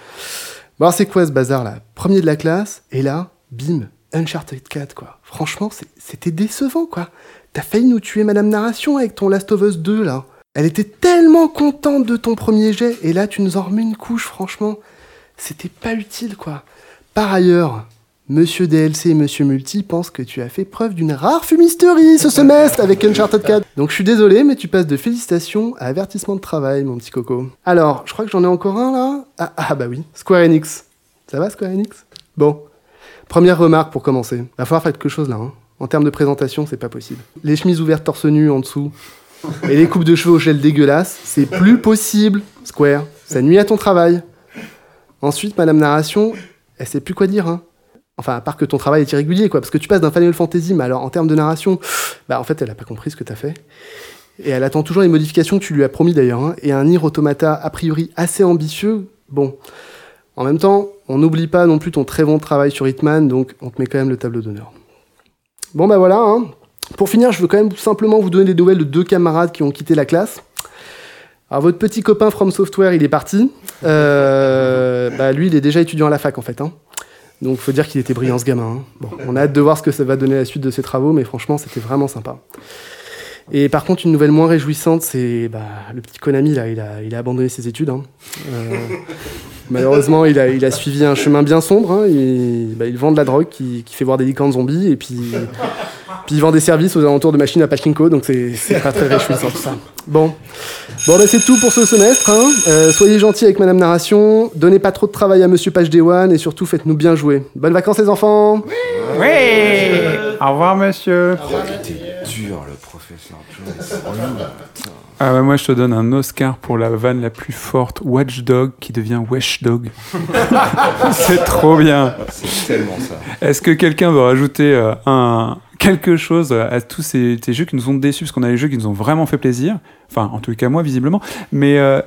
Bon, alors, c'est quoi ce bazar, là? Premier de la classe, et là, bim, Uncharted 4, quoi. Franchement, c'était décevant, quoi. T'as failli nous tuer Madame Narration avec ton Last of Us 2, là. Elle était tellement contente de ton premier jet, et là, tu nous en remets une couche, franchement. C'était pas utile, quoi. Par ailleurs, Monsieur DLC et Monsieur Multi pensent que tu as fait preuve d'une rare fumisterie ce semestre avec Uncharted 4. Donc je suis désolé, mais tu passes de félicitations à avertissement de travail, mon petit coco. Alors, je crois que j'en ai encore un là. Ah, ah bah oui, Square Enix. Ça va Square Enix? Bon. Première remarque pour commencer. Va falloir faire quelque chose là. hein. En termes de présentation, c'est pas possible. Les chemises ouvertes torse nu en dessous et les coupes de cheveux au gel dégueulasse, c'est plus possible, Square. Ça nuit à ton travail. Ensuite, Madame Narration, elle sait plus quoi dire. Hein. Enfin, à part que ton travail est irrégulier, quoi. Parce que tu passes d'un Final Fantasy, mais alors en termes de narration, bah en fait, elle a pas compris ce que t'as fait. Et elle attend toujours les modifications que tu lui as promis d'ailleurs. hein. Et un Nier Automata a priori assez ambitieux. Bon. En même temps, on n'oublie pas non plus ton très bon travail sur Hitman, donc on te met quand même le tableau d'honneur. Bon bah voilà. hein. Pour finir, je veux quand même simplement vous donner des nouvelles de deux camarades qui ont quitté la classe. Alors votre petit copain From Software, il est parti. Euh, bah lui, il est déjà étudiant à la fac en fait. Hein. Donc faut dire qu'il était brillant ce gamin. hein. Bon, on a hâte de voir ce que ça va donner la suite de ses travaux, mais franchement c'était vraiment sympa. Et par contre une nouvelle moins réjouissante, c'est bah, le petit Konami là, il a, abandonné ses études. hein. Euh, malheureusement il a, suivi un chemin bien sombre. hein. Il, bah, il vend de la drogue qui, qui fait voir des licornes zombies et puis, puis il vend des services aux alentours de machines à pachinko, donc c'est pas très réjouissant tout ça. Bon, bon bah, c'est tout pour ce semestre. hein. Euh, soyez gentils avec Madame Narration, donnez pas trop de travail à Monsieur Page One et surtout faites-nous bien jouer. Bonnes vacances les enfants Oui Au revoir, monsieur. Dur, le professeur Jones. c'est relou. Ah ouais, moi, je te donne un Oscar pour la vanne la plus forte, Watchdog, qui devient Wesh-Dog. (laughs) C'est trop bien. C'est tellement ça. Est-ce que quelqu'un veut rajouter euh, un, quelque chose à tous ces, ces jeux qui nous ont déçus Parce qu'on a les jeux qui nous ont vraiment fait plaisir. Enfin, en tout cas, moi, visiblement. Mais euh,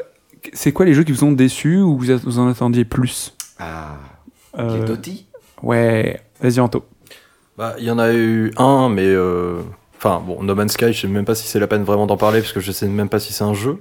c'est quoi les jeux qui vous ont déçus ou vous, a- vous en attendiez plus? Ah, Euh, les Doty Ouais, vas-y, Anto. Bah, il y en a eu un, mais. euh, Enfin, bon, No Man's Sky, je sais même pas si c'est la peine vraiment d'en parler, parce que je sais même pas si c'est un jeu.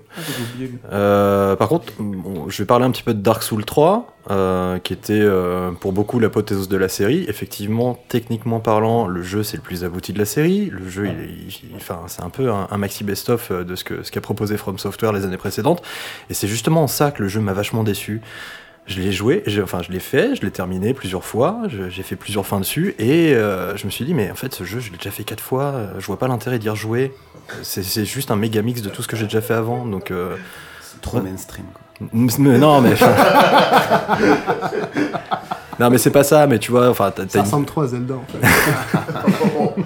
Euh, par contre, bon, je vais parler un petit peu de Dark Souls 3, euh, qui était euh, pour beaucoup l'apothéose de la série. Effectivement, techniquement parlant, le jeu c'est le plus abouti de la série. Le jeu, il, il- enfin, c'est un peu un, un maxi best-of euh, de ce que ce qu'a proposé From Software les années précédentes. Et c'est justement en ça que le jeu m'a vachement déçu. Je l'ai joué, j'ai- enfin je l'ai fait, je l'ai terminé plusieurs fois, je- j'ai fait plusieurs fins dessus, et euh, je me suis dit, mais en fait ce jeu je l'ai déjà fait quatre fois, euh, je vois pas l'intérêt d'y rejouer. C'est juste un méga mix de tout ce que j'ai déjà fait avant, donc... euh, Trop mainstream. quoi. Mais non, mais. (laughs) non, mais c'est pas ça, mais tu vois, enfin, t'as- Ça t'as une, ressemble trop à Zelda en fait. (laughs)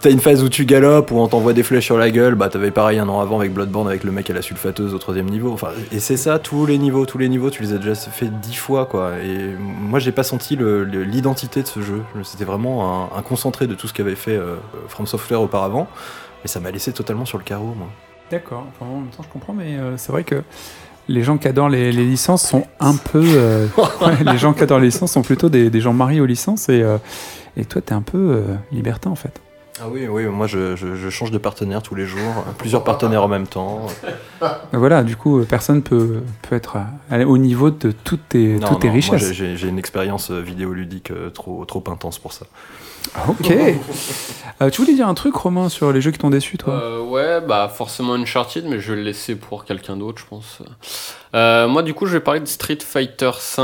t'as une phase où tu galopes, où on t'envoie des flèches sur la gueule, bah t'avais pareil un an avant avec Bloodborne avec le mec à la sulfateuse au troisième niveau, enfin, et c'est ça, tous les niveaux, tous les niveaux, tu les as déjà fait dix fois, quoi, et moi j'ai pas senti le- le- l'identité de ce jeu, c'était vraiment un, un concentré de tout ce qu'avait fait euh, From Software auparavant, et ça m'a laissé totalement sur le carreau, moi. D'accord, enfin, en même temps, je comprends, mais euh, c'est vrai que les gens qui adorent les, les licences sont un peu. euh, (laughs) ouais, les gens qui adorent les licences sont plutôt des, des gens mariés aux licences et, euh, et toi, t'es un peu euh, libertin en fait. Ah oui, oui, moi je, je- je change de partenaire tous les jours, plusieurs partenaires en même temps. (laughs) Voilà, du coup, personne peut, peut être au niveau de toutes tes, Non, toutes tes non, moi, richesses. j'ai- une expérience euh, vidéoludique trop, trop intense pour ça. Ok. Euh, tu voulais dire un truc, Romain, sur les jeux qui t'ont déçu, toi? Euh, ouais, bah forcément Uncharted, mais je vais le laisser pour quelqu'un d'autre, je pense. Euh, moi, du coup, je vais parler de Street Fighter V,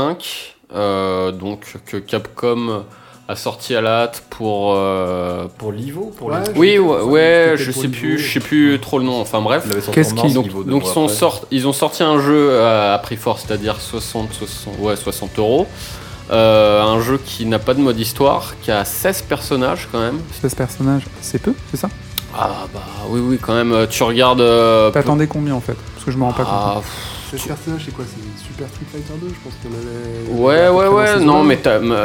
euh, donc que Capcom a sorti à la hâte pour. euh, Pour l'Ivo pour Ouais, Oui, je- ouais, je sais plus, je sais plus trop le nom. Enfin bref. Qu'est-ce qu'ils- Donc, donc ils, sont sort- ils ont sorti un jeu à, à prix fort, c'est-à-dire 60, 60, ouais, 60 euros, Euh, un jeu qui n'a pas de mode histoire, qui a 16 personnages quand même. 16 personnages, c'est peu, c'est ça? Ah bah oui, oui, quand même. euh, Tu regardes. euh, T'attendais combien en fait? Parce que je me rends pas ah, compte. pff, Ce personnage, c'est quoi? C'est Super Street Fighter 2, je pense qu'on avait. Ouais, ouais, ouais. Non, mais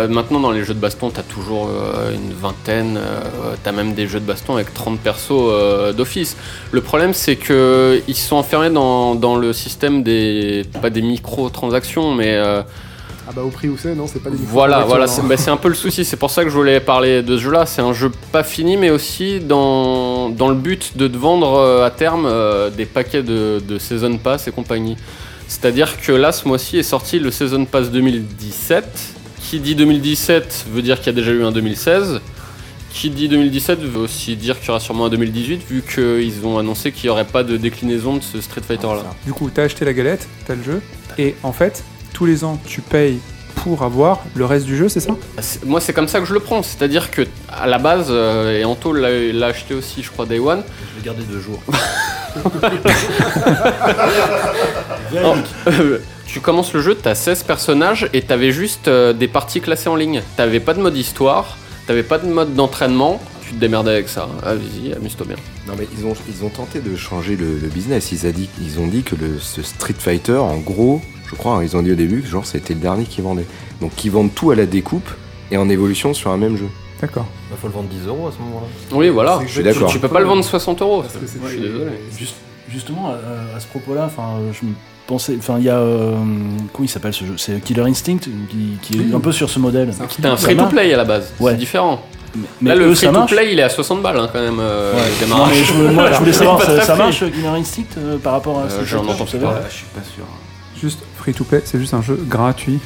maintenant dans les jeux de baston, t'as toujours euh, une vingtaine. euh, t'as même des jeux de baston avec 30 persos euh, d'office. Le problème, c'est que ils sont enfermés dans, dans le système des pas des micro-transactions, mais euh, Ah bah au prix où c'est, non, c'est pas des voilà, voilà. C'est bah, c'est un peu le souci. C'est pour ça que je voulais parler de ce jeu-là. C'est un jeu pas fini, mais aussi dans dans le but de te vendre euh, à terme euh, des paquets de, de season pass et compagnie. C'est-à-dire que là, ce mois-ci est sorti le Season Pass 2017. Qui dit 2017 veut dire qu'il y a déjà eu un 2016. Qui dit 2017 veut aussi dire qu'il y aura sûrement un 2018, vu qu'ils ont annoncé qu'il n'y aurait pas de déclinaison de ce Street Fighter là. Du coup, t'as acheté la galette, t'as le jeu, et en fait, tous les ans, tu payes pour avoir le reste du jeu, c'est ça? C'est- Moi, c'est comme ça que je le prends. C'est-à-dire que à la base, euh, et Anto l'a l'a acheté aussi, je crois, Day One. Je l'ai gardé deux jours. (laughs) Non, euh, tu commences le jeu, t'as 16 personnages et t'avais juste euh, des parties classées en ligne. T'avais pas de mode histoire, t'avais pas de mode d'entraînement. Tu te démerdais avec ça. Ah, Vas-y, amuse-toi bien. Non mais ils ont, ils ont tenté de changer le, le business. Ils, a dit, ils ont dit que le, ce Street Fighter, en gros, je crois, hein, ils ont dit au début que genre c'était le dernier qui vendait. Donc ils vendent tout à la découpe et en évolution sur un même jeu. D'accord. Il faut le vendre 10 euros à ce moment-là. Oui, voilà. Je suis d'accord. Tu peux pas le vendre 60 euros. Parce que c'est Je suis désolé. Juste- justement, à, à ce propos-là, enfin, je me pensais, enfin, il y a, euh, comment il s'appelle ce jeu? C'est Killer Instinct qui, qui est un peu sur ce modèle. C'est un C'était un free-to-play à la base. Ouais. C'est différent. Mais Là, le free-to-play, il est à 60 balles hein, quand même. euh, Ouais. Non, mais je, moi, je (laughs) voulais savoir, ça, ça marche Killer Instinct euh, par rapport à Euh, vous savez parler. je suis pas sûr. Juste free to play, c'est juste un jeu gratuit.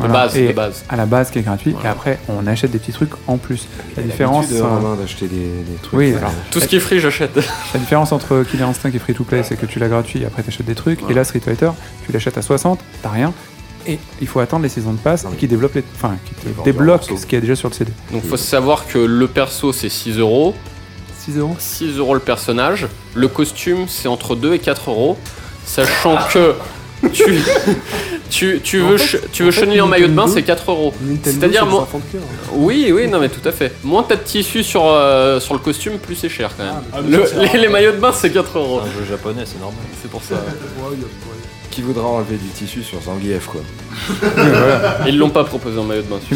De base, et de base. à la base qui est gratuit, Voilà. et après on achète des petits trucs en plus. La différence, euh, Romain, d'acheter des, des trucs. Oui, euh, alors. Tout ce qui est free, j'achète. (laughs) la différence entre Killer Instinct et free to play, c'est que tu l'as gratuit et après t'achètes des trucs. Et là, Street Fighter, tu l'achètes à 60, t'as rien. Et il faut attendre les saisons de passe qui développent les, enfin, qui débloquent ce qui est déjà sur le CD. Donc, faut savoir que le perso, c'est 6 euros. 6 euros 6 euros le personnage. Le costume, c'est entre 2 et 4 euros. Sachant que tu, tu, tu veux, ch- tu veux en fait, en maillot de bain, c'est 4 euros. C'est-à-dire, c'est des moi- enfants de cœur. Oui, oui, non, mais tout à fait. Moins t'as de tissu sur, euh, sur le costume, plus c'est cher quand même. Ah, Le- les, les maillots de bain, c'est 4 euros. C'est un jeu japonais, c'est normal. C'est pour ça. Qui voudra enlever du tissu sur Zangief quoi. Ils l'ont pas proposé en maillot de bain. Tu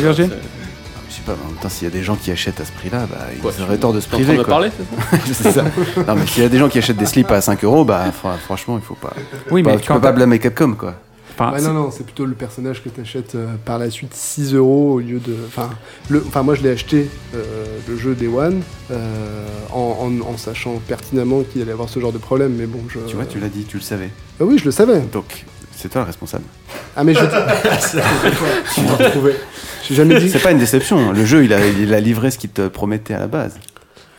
Je sais pas, en même temps, s'il y a des gens qui achètent à ce prix-là, bah, ils Quoi, auraient tort de se en train priver. de quoi. parler, (laughs) c'est ça. Non, mais s'il y a des gens qui achètent des slips à 5 euros, bah, fr- franchement, il faut pas. Oui, pas- mais tu quand peux pas blâmer Capcom, quoi. enfin, non, non, c'est plutôt le personnage que tu achètes par la suite 6 euros au lieu de. Enfin, le... enfin moi je l'ai acheté, euh, le jeu Day One, euh, en, en- en sachant pertinemment qu'il allait avoir ce genre de problème, mais bon, je. Tu vois, tu l'as dit, tu le savais. Ah oui, je le savais. Donc, c'est toi le responsable. Ah, mais je. (laughs) J'ai jamais dit. C'est pas une déception. Le jeu, il a, il a livré ce qu'il te promettait à la base.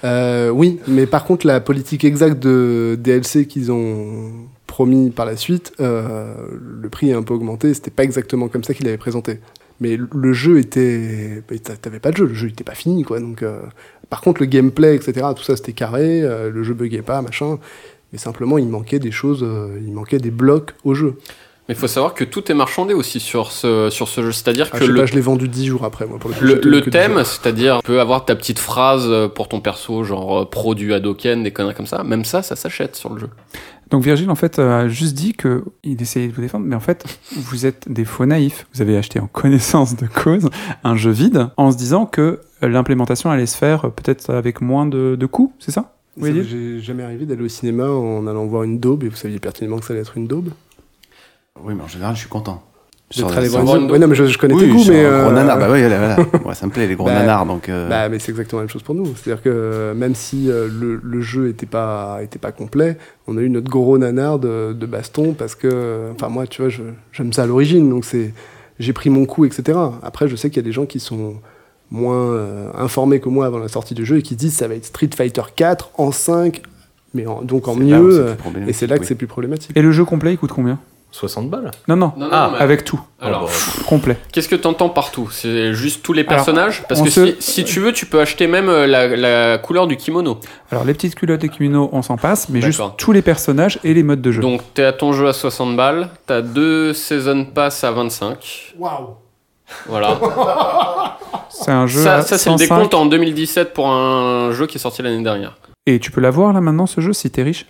Euh, oui, mais par contre, la politique exacte de DLC qu'ils ont promis par la suite, euh, le prix est un peu augmenté. C'était pas exactement comme ça qu'il avait présenté. Mais le- jeu était. t'a- T'avais pas de jeu, le jeu était pas fini, quoi. Donc, euh, par contre, le gameplay, etc., tout ça c'était carré, le jeu buguait pas, machin. Mais simplement, il manquait des choses, euh, il manquait des blocs au jeu. Mais il faut savoir que tout est marchandé aussi sur ce, sur ce jeu. C'est-à-dire Ah, que je sais le, pas, je l'ai vendu 10 jours après, moi, pour le coup. le, j'ai le que 10 thème, c'est-à-dire, tu peux avoir ta petite phrase pour ton perso, genre euh, produit Hadoken, des conneries comme ça. Même ça, ça s'achète sur le jeu. Donc Virgile, en fait, euh, a juste dit que il essayait de vous défendre, mais en fait, vous êtes des faux naïfs. Vous avez acheté en (laughs) connaissance de cause un jeu vide en se disant que euh, l'implémentation allait se faire euh, peut-être avec moins de, de coûts, c'est ça dire est jamais arrivé d'aller au cinéma en allant voir une daube et vous saviez pertinemment que ça allait être une daube Oui, mais en général, je suis content. Voir une Ouais, non, mais je, je connais Oui, tes goûts, mais. un gros euh, nanar. Bah oui, voilà, voilà. (laughs) Ouais, ça me plaît, les gros Bah, nanars, donc. euh, Bah, mais c'est exactement la même chose pour nous. C'est-à-dire que euh, même si euh, le, le jeu était pas, était pas complet, on a eu notre gros nanar de, de baston parce que, enfin, moi, tu vois, je- j'aime ça à l'origine, donc c'est, j'ai pris mon coup, etc. Après, je sais qu'il y a des gens qui sont moins euh, informés que moi avant la sortie du jeu et qui se disent ça va être Street Fighter 4 en 5, mais en- donc en mieux, et c'est là que oui. c'est plus problématique. Et le jeu complet, il coûte combien? 60 balles Non, non, Non, non, ah, mais- avec tout, Alors, complet. qu'est-ce que t'entends partout C'est juste tous les Alors, personnages? Parce que se- si, si tu veux, tu peux acheter même euh, la, la couleur du kimono. Alors les petites culottes et kimono, on s'en passe, mais juste tous les personnages et les modes de jeu. Donc, t'es à ton jeu à 60 balles, t'as deux Season Pass à 25. Waouh Voilà. (laughs) C'est un jeu ça, à ça c'est le 105. décompte en 2017 pour un jeu qui est sorti l'année dernière. Et tu peux l'avoir là maintenant ce jeu si t'es riche?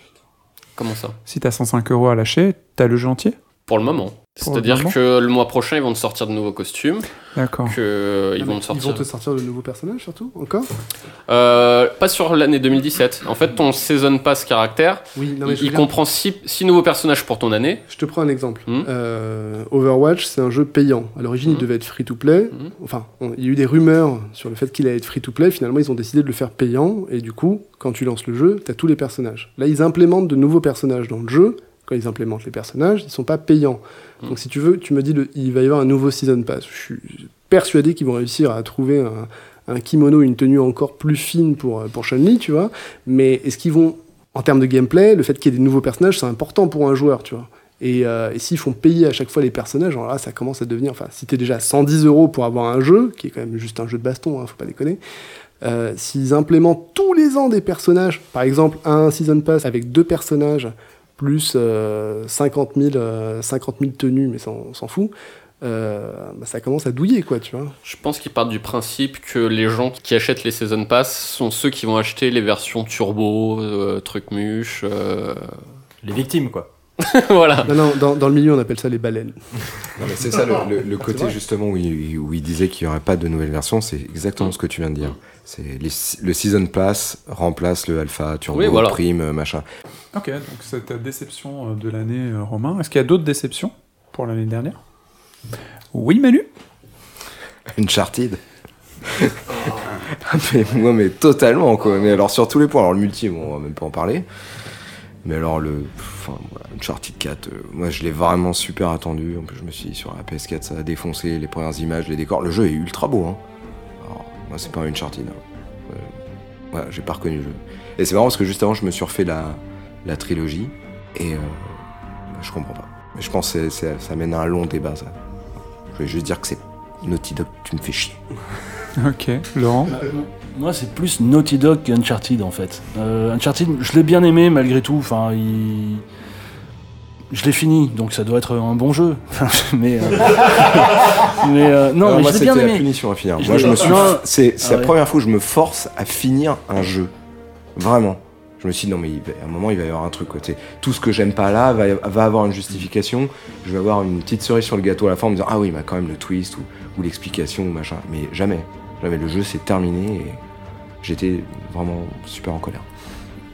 Comment ça? Si t'as 105 euros à lâcher, t'as le jeu entier? Pour le moment. C'est-à-dire que le mois prochain, ils vont te sortir de nouveaux costumes. D'accord. Que ils Ah, vont te sortir. te sortir de nouveaux personnages surtout Encore Euh, pas sur l'année 2017. En fait, ton Season Pass caractère, Oui, non mais il, comprend 6 nouveaux personnages pour ton année. je te prends un exemple. Hmm. Euh, Overwatch, c'est un jeu payant. À l'origine, Hmm. il devait être free-to-play. Hmm. Enfin, on- il y a eu des rumeurs sur le fait qu'il allait être free-to-play. Finalement, ils ont décidé de le faire payant. Et du coup, quand tu lances le jeu, tu as tous les personnages. Là, ils implémentent de nouveaux personnages dans le jeu. Quand ils implémentent les personnages, ils sont pas payants. Donc, si tu veux, tu me dis, le- il va y avoir un nouveau Season Pass. Je suis persuadé qu'ils vont réussir à trouver un, kimono, une tenue encore plus fine pour, pour Chun-Li, tu vois. Mais est-ce qu'ils vont, en termes de gameplay, le fait qu'il y ait des nouveaux personnages, c'est important pour un joueur, tu vois. Et, euh, et s'ils font payer à chaque fois les personnages, alors là, ça commence à devenir. Enfin, si t'es déjà à 110 euros pour avoir un jeu, qui est quand même juste un jeu de baston, hein, faut pas déconner. euh, s'ils implémentent tous les ans des personnages, par exemple un season pass avec deux personnages plus euh, 50, 000, euh, 50 000 tenues, mais ça, on s'en fout, euh, bah, ça commence à douiller, quoi, tu vois. Je pense qu'ils partent du principe que les gens qui achètent les Season Pass sont ceux qui vont acheter les versions turbo, euh, truc muche. euh, Les victimes, quoi. (laughs) voilà. Non, non, dans, dans le milieu, on appelle ça les baleines. (laughs) Non, mais c'est ça le, le- le côté justement où il, où il disait qu'il n'y aurait pas de nouvelle version, c'est exactement ce que tu viens de dire. C'est les- le season pass remplace le alpha, turbo, Oui, voilà. prime, euh, machin. Ok, donc cette déception euh, de l'année, euh, Romain. Est-ce qu'il y a d'autres déceptions pour l'année dernière? Oui, Manu? (laughs) Uncharted. (laughs) mais moi, mais totalement quoi. Mais alors sur tous les points, alors le multi, bon, on va même pas en parler. Mais alors le, enfin, voilà, Uncharted 4, euh, moi je l'ai vraiment super attendu. En plus, je me suis dit sur la PS4, ça a défoncé les premières images, les décors. Le jeu est ultra beau. Hein. Moi, c'est pas un Uncharted. hein. Euh, voilà, j'ai pas reconnu le jeu. Et c'est marrant parce que juste avant, je me suis refait la, la trilogie et euh, bah, je comprends pas. Mais je pense que ça mène à un long débat. Ça. Je vais juste dire que c'est Naughty Dog, tu me fais chier. (laughs) Ok, Laurent Moi, c'est plus Naughty Dog qu'Uncharted en fait. Euh, Uncharted, je l'ai bien aimé malgré tout. Enfin, il... je l'ai fini, donc ça doit être un bon jeu. (laughs) mais euh, (laughs) mais euh, non, Alors mais c'était la punition à finir. Je moi, je me suis. C'est Ah la ouais. première fois que je me force à finir un jeu. Vraiment. Je me suis dit, non, mais va- à un moment, il va y avoir un truc. Tout ce que j'aime pas là va, va avoir une justification. Je vais avoir une petite cerise sur le gâteau à la fin en me disant, ah oui, mais quand même le twist ou, ou l'explication ou machin. Mais jamais. Jamais. Le jeu, c'est terminé et j'étais vraiment super en colère.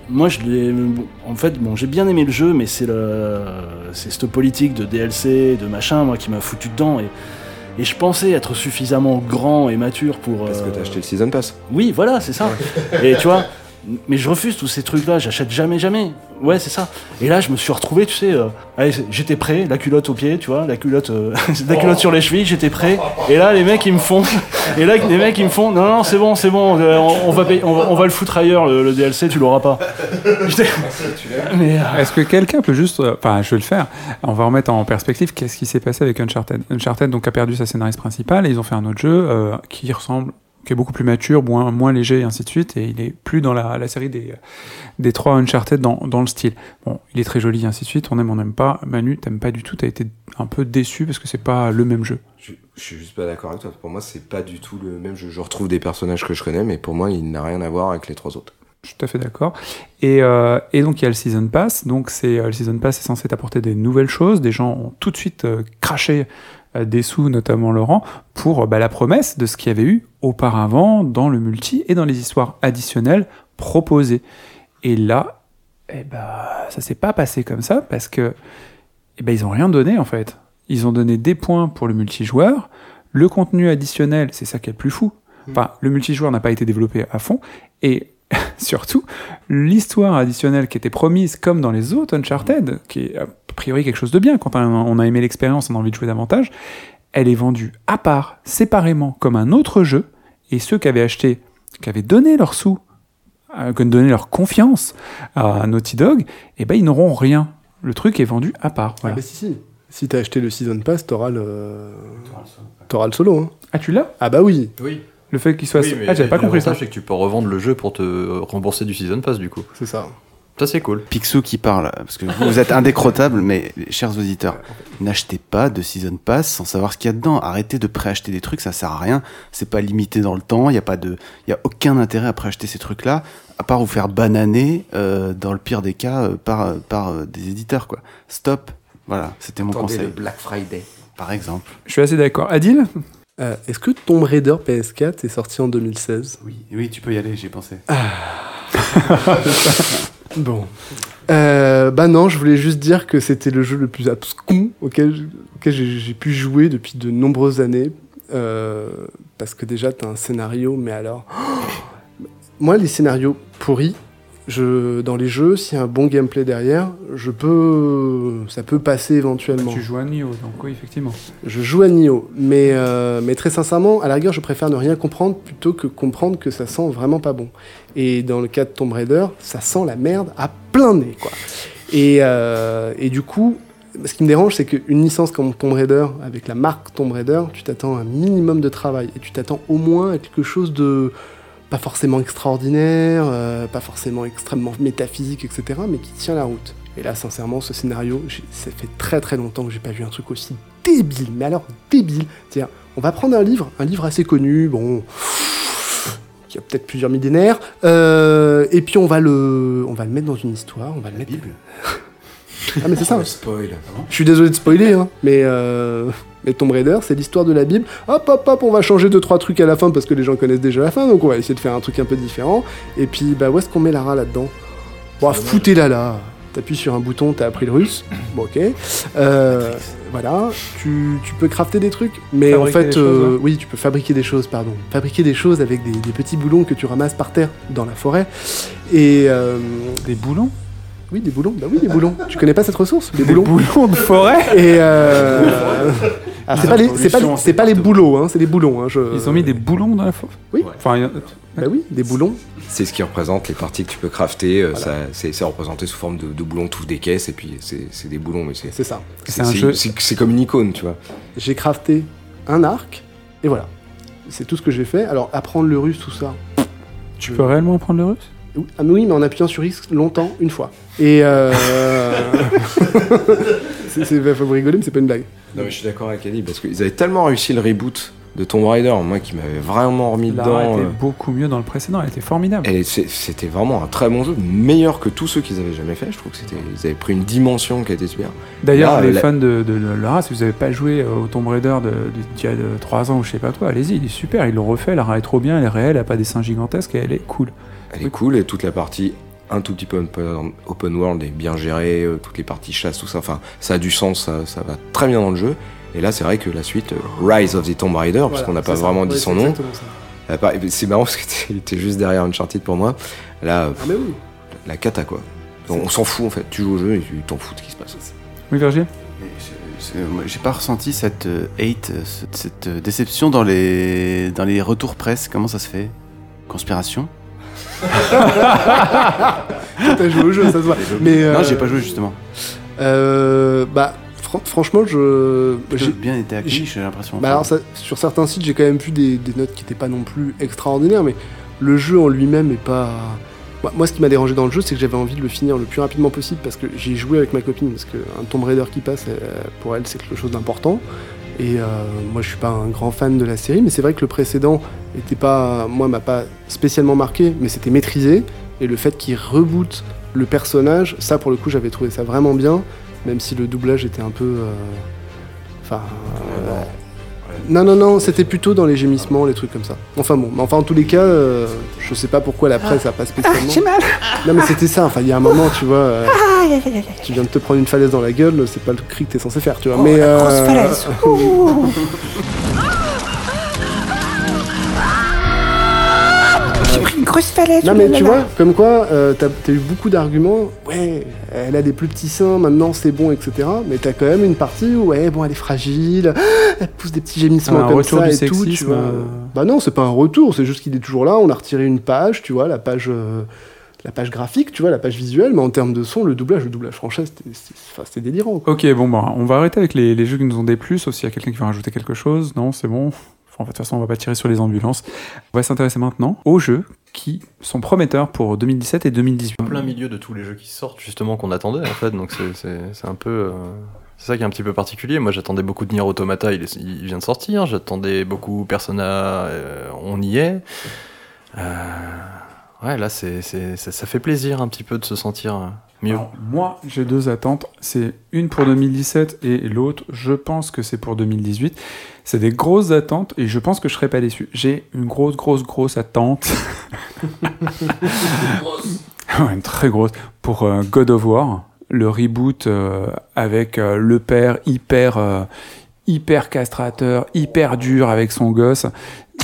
Moi, je l'ai. En fait, bon, j'ai bien aimé le jeu, mais c'est le, c'est cette politique de DLC, de machin, moi, qui m'a foutu dedans. Et, et je pensais être suffisamment grand et mature pour. Parce que euh, t'as acheté le Season Pass. Oui, voilà, c'est ça. Et tu vois, mais je refuse tous ces trucs-là, j'achète jamais, jamais. Ouais, c'est ça. Et là, je me suis retrouvé, tu sais, euh, allez, j'étais prêt, la culotte au pied, tu vois, la culotte, euh, (laughs) la culotte sur les chevilles, j'étais prêt. Et là, les mecs, ils me font, (laughs) et là, les mecs, ils me font, non, non, c'est bon, c'est bon, euh, on, va on, on va le foutre ailleurs, le, DLC, tu l'auras pas. (laughs) Mais euh, Est-ce que quelqu'un peut juste. euh, Enfin, je vais le faire. On va remettre en perspective qu'est-ce qui s'est passé avec Uncharted. Uncharted donc, a perdu sa scénariste principale et ils ont fait un autre jeu qui ressemble, qui est beaucoup plus mature, moins, moins léger et ainsi de suite. Et il est plus dans la, la série des, des trois Uncharted dans, dans le style. Bon, il est très joli et ainsi de suite. On aime, on n'aime pas. Manu, t'aimes pas du tout. T'as été un peu déçu parce que c'est pas le même jeu. Je, je suis juste pas d'accord avec toi. Pour moi, c'est pas du tout le même jeu. Je retrouve des personnages que je connais, mais pour moi, il n'a rien à voir avec les trois autres. Je suis tout à fait d'accord. Et, euh, et donc il y a le Season Pass. Donc c'est euh, le Season Pass est censé t'apporter des nouvelles choses. Des gens ont tout de suite euh, craché des sous, notamment Laurent, pour euh, bah, la promesse de ce qu'il y avait eu auparavant dans le multi et dans les histoires additionnelles proposées. Et là, eh bah, ça s'est pas passé comme ça parce que eh ben, ils ont rien donné en fait. Ils ont donné des points pour le multijoueur. Le contenu additionnel, c'est ça qui est le plus fou. Enfin, le multijoueur n'a pas été développé à fond. Et surtout, l'histoire additionnelle qui était promise, comme dans les autres Uncharted, qui est a priori quelque chose de bien, quand on a- aimé l'expérience, on a envie de jouer davantage, elle est vendue à part, séparément, comme un autre jeu, et ceux qui avaient acheté, qui avaient donné leur sous, euh, qui ont donné leur confiance à Naughty Dog, eh ben ils n'auront rien. Le truc est vendu à part. Ah, bah si, si. Si t'as acheté le Season Pass, t'auras le... T'auras le solo, hein. Ah, tu l'as? Ah bah oui. Oui. Le fait qu'il soit. Oui, mais ah, j'avais pas compris ça. c'est que tu peux revendre le jeu pour te rembourser du Season Pass, du coup. C'est ça. Ça, c'est cool. Picsou qui parle, parce que vous, vous êtes indécrottable, mais chers auditeurs, n'achetez pas de Season Pass sans savoir ce qu'il y a dedans. Arrêtez de préacheter des trucs, ça sert à rien. C'est pas limité dans le temps, il n'y a, pas de- il y a aucun intérêt à préacheter ces trucs-là, à part vous faire bananer, euh, dans le pire des cas, euh, par, par euh, des éditeurs. quoi. Stop. Voilà, c'était mon conseil. le Black Friday. Par exemple. Je suis assez d'accord. Adil? Euh, Est-ce que Tomb Raider PS4 est sorti en 2016 Oui, oui, tu peux y aller, j'ai pensé. (laughs) Bon. Euh, bah non, je voulais juste dire que c'était le jeu le plus abscon auquel, auquel j'ai j'ai pu jouer depuis de nombreuses années. Euh, parce que déjà, t'as un scénario, mais alors... (gasps) Moi, les scénarios pourris, je, dans les jeux, s'il y a un bon gameplay derrière, je peux, ça peut passer éventuellement. Tu joues à Nioh, donc oui, effectivement. Je joue à Nioh, mais, euh, mais très sincèrement, à la rigueur, je préfère ne rien comprendre plutôt que comprendre que ça sent vraiment pas bon. Et dans le cas de Tomb Raider, ça sent la merde à plein nez, quoi. Et, euh, et du coup, ce qui me dérange, c'est qu'une licence comme Tomb Raider, avec la marque Tomb Raider, tu t'attends un minimum de travail et tu t'attends au moins à quelque chose de pas forcément extraordinaire, euh, pas forcément extrêmement métaphysique, etc., mais qui tient la route. Et là, sincèrement, ce scénario, ça fait très très longtemps que j'ai pas vu un truc aussi débile, mais alors débile. C'est-à-dire, on va prendre un livre, un livre assez connu, bon, qui a peut-être plusieurs millénaires, euh, et puis on va le, on va le mettre dans une histoire, on va le mettre. Bible. Ah mais c'est ça. Spoil. Je suis désolé de spoiler, hein, mais, euh, mais Tomb Raider, c'est l'histoire de la Bible. Hop, hop, hop, on va changer deux trois trucs à la fin parce que les gens connaissent déjà la fin, donc on va essayer de faire un truc un peu différent. Et puis, bah, où est-ce qu'on met Lara là-dedans? Bon, foutez-la là. T'appuies sur un bouton, t'as appris le russe. Bon, ok. Euh, voilà, tu, tu peux crafter des trucs, mais en fait, des choses, euh, ouais. oui, tu peux fabriquer des choses, pardon. Fabriquer des choses avec des, des petits boulons que tu ramasses par terre dans la forêt. Et euh, Des boulons? Oui, des boulons. Bah oui, des boulons. Tu connais pas cette ressource? Des boulons. Boulons de forêt? Et euh... (laughs) alors, c'est pas les, c'est pas, c'est pas les boulots, hein, c'est des boulons. Hein, je- Ils ont mis des boulons dans la forêt Oui. Enfin, il y a- Bah oui, des boulons. C'est ce qui représente les parties que tu peux crafter. euh, ça- C'est c'est représenté sous forme de, de boulons, touches des caisses, et puis c'est c'est des boulons, mais c'est C'est ça. C'est un jeu- c'est- c'est comme une icône, tu vois. J'ai crafté un arc et voilà. C'est tout ce que j'ai fait. Alors apprendre le russe, tout ça. tu peux réellement apprendre le russe? Ah mais oui, mais en appuyant sur X longtemps, une fois. Et euh... (laughs) faut rigoler, mais c'est pas une blague. Non, mais je suis d'accord avec Ali, parce qu'ils avaient tellement réussi le reboot de Tomb Raider, moi qui m'avais vraiment remis Lara dedans. était euh, beaucoup mieux dans le précédent, elle était formidable. elle C'était vraiment un très bon jeu, meilleur que tous ceux qu'ils avaient jamais fait. Je trouve que c'était, ils avaient pris une dimension qui était super. D'ailleurs, les la- fans de, de Lara, si vous n'avez pas joué au Tomb Raider de, de- d'il y a 3 ans ou je sais pas quoi, allez-y, il est super, ils l'ont refait, Lara est trop bien, elle est réelle, elle a pas des seins gigantesques et elle est cool. Elle est cool et toute la partie un tout petit peu open, open world est bien gérée, euh, toutes les parties chasse, tout ça. Enfin, ça a du sens, ça, ça va très bien dans le jeu. Et là, c'est vrai que la suite, euh, Rise of the Tomb Raider, Voilà, puisqu'on n'a pas ça. vraiment dit son nom, c'est marrant parce que t'es- (laughs) il était juste derrière Uncharted pour moi. Là, Ah mais oui. la cata quoi. On, on s'en fout en fait. Tu joues au jeu et tu t'en fous de ce qui se passe. Oui, Virgile J'ai pas ressenti cette euh, hate, cette, déception dans les, dans les retours presse. Comment ça se fait? Conspiration? T'as joué au jeu, ça se voit. Mais euh, Non, j'ai pas joué justement. euh, bah, fran- franchement, je. J'ai j'ai- bien été accueilli, j'ai l'impression. Bah alors, ça- sur certains sites, j'ai quand même vu des, des notes qui n'étaient pas non plus extraordinaires, mais le jeu en lui-même est pas. Moi, moi, ce qui m'a dérangé dans le jeu, c'est que j'avais envie de le finir le plus rapidement possible parce que j'ai joué avec ma copine, parce qu'un Tomb Raider qui passe, euh, pour elle, c'est quelque chose d'important. Et euh, moi, je suis pas un grand fan de la série, mais c'est vrai que le précédent était pas, moi, m'a pas spécialement marqué, mais c'était maîtrisé. Et le fait qu'il reboot le personnage, ça, pour le coup, j'avais trouvé ça vraiment bien, même si le doublage était un peu, euh, enfin, euh, non, non, non, c'était plutôt dans les gémissements, les trucs comme ça. Enfin bon, mais enfin en tous les cas, euh, je sais pas pourquoi la presse a pas spécialement. J'ai mal. Non mais c'était ça. Enfin, il y a un moment, tu vois, euh, tu viens de te prendre une falaise dans la gueule, c'est pas le cri que t'es censé faire, tu vois. mais euh, (laughs) grosse falaise. Non mais tu vois, comme quoi, euh, t'as as eu beaucoup d'arguments. Ouais, elle a des plus petits seins, maintenant c'est bon, etc. Mais t'as quand même une partie où ouais, bon, elle est fragile, (gasps) elle pousse des petits gémissements Un comme retour ça du et tout. Tu sexisme, vois. euh. Bah non, c'est pas un retour, c'est juste qu'il est toujours là. On a retiré une page, tu vois, la page. euh, La page graphique, tu vois, la page visuelle, mais en termes de son, le doublage, le doublage français, c'était- délirant. Quoi. Ok, bon, bah, on va arrêter avec les, les jeux qui nous ont déplu, sauf s'il y a quelqu'un qui veut rajouter quelque chose. Non, c'est bon. Enfin, de toute façon, on va pas tirer sur les ambulances. On va s'intéresser maintenant aux jeux qui sont prometteurs pour 2017 et 2018. En plein milieu de tous les jeux qui sortent, justement, qu'on attendait, en fait. Donc c'est- un peu. euh, c'est ça qui est un petit peu particulier. Moi, j'attendais beaucoup de Nier Automata, il, est- il vient de sortir. J'attendais beaucoup Persona, euh, on y est. Euh, ouais, là, c'est ça, ça fait plaisir un petit peu de se sentir mieux. Alors, moi, j'ai deux attentes. C'est une pour 2017 et l'autre, je pense que c'est pour 2018. C'est des grosses attentes et je pense que je serai pas déçu. J'ai une grosse, grosse, grosse attente. (laughs) Ouais, une très grosse. Pour euh, God of War, le reboot euh, avec euh, le père hyper, hyper castrateur, hyper dur avec son gosse.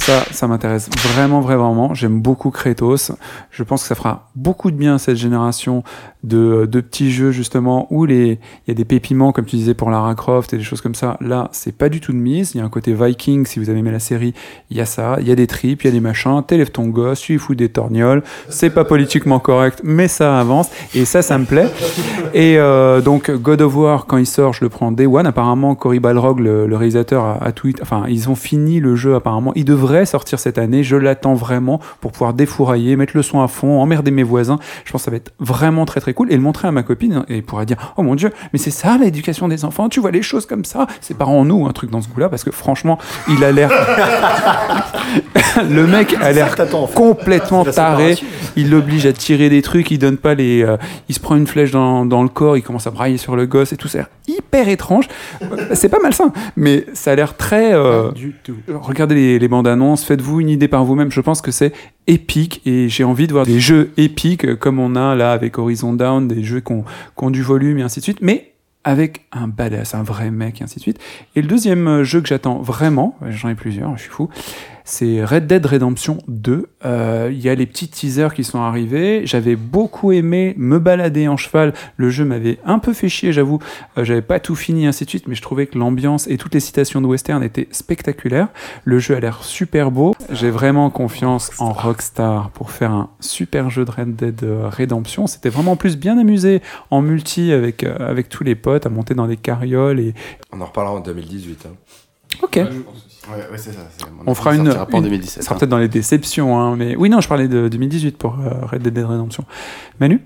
Ça, ça m'intéresse vraiment, vraiment. J'aime beaucoup Kratos. Je pense que ça fera beaucoup de bien à cette génération de, petits jeux, justement, où les, il y a des pépiments, comme tu disais, pour Lara Croft et des choses comme ça. Là, c'est pas du tout de mise. Il y a un côté Viking, si vous avez aimé la série, il y a ça. Il y a des tripes, il y a des machins. T'élèves ton gosse, tu fous des torgnoles. C'est pas politiquement correct, mais ça avance. Et ça, ça me plaît. Et euh, donc, God of War, quand il sort, je le prends Day One. Apparemment, Cory Balrog, le, le réalisateur, a, a tweet. Enfin, ils ont fini le jeu, apparemment. Il devrait sortir cette année. Je l'attends vraiment pour pouvoir défourailler, mettre le son à fond, emmerder mes voisins. Je pense que ça va être vraiment très très cool. Et le montrer à ma copine, et elle pourra dire Oh mon dieu, mais c'est ça l'éducation des enfants. Tu vois les choses comme ça. C'est pas en nous, un truc dans ce goût-là, parce que franchement, il a l'air. (laughs) le mec a l'air complètement taré. Il l'oblige à tirer des trucs, il donne pas les. euh, il se prend une flèche dans, dans le corps, il commence à brailler sur le gosse et tout. C'est hyper étrange. C'est pas malsain, mais ça a l'air très. euh, Du tout. Regardez les, les bandes annonces, faites-vous une idée par vous-même. Je pense que c'est épique et j'ai envie de voir des jeux épiques comme on a là avec Horizon Down, des jeux qui ont, qui ont du volume et ainsi de suite, mais avec un badass, un vrai mec et ainsi de suite. Et le deuxième jeu que j'attends vraiment, j'en ai plusieurs, je suis fou, c'est Red Dead Redemption 2. Euh, Il y a les petits teasers qui sont arrivés. J'avais beaucoup aimé me balader en cheval. Le jeu m'avait un peu fait chier, j'avoue. Euh, J'avais pas tout fini, ainsi de suite, mais je trouvais que l'ambiance et toutes les citations de western étaient spectaculaires. Le jeu a l'air super beau. J'ai vraiment confiance en Rockstar pour faire un super jeu de Red Dead euh, Redemption. C'était vraiment en plus bien amusé en multi avec, euh, avec tous les potes, à monter dans des carrioles. Et... On en reparlera en 2018. hein. Ok. Ouais, ouais, c'est ça. c'est- mon On fera une- en une- 2017. Ça sera hein. peut-être dans les déceptions, hein, mais oui, non, je parlais de 2018 pour euh, Red Dead Redemption. Manu?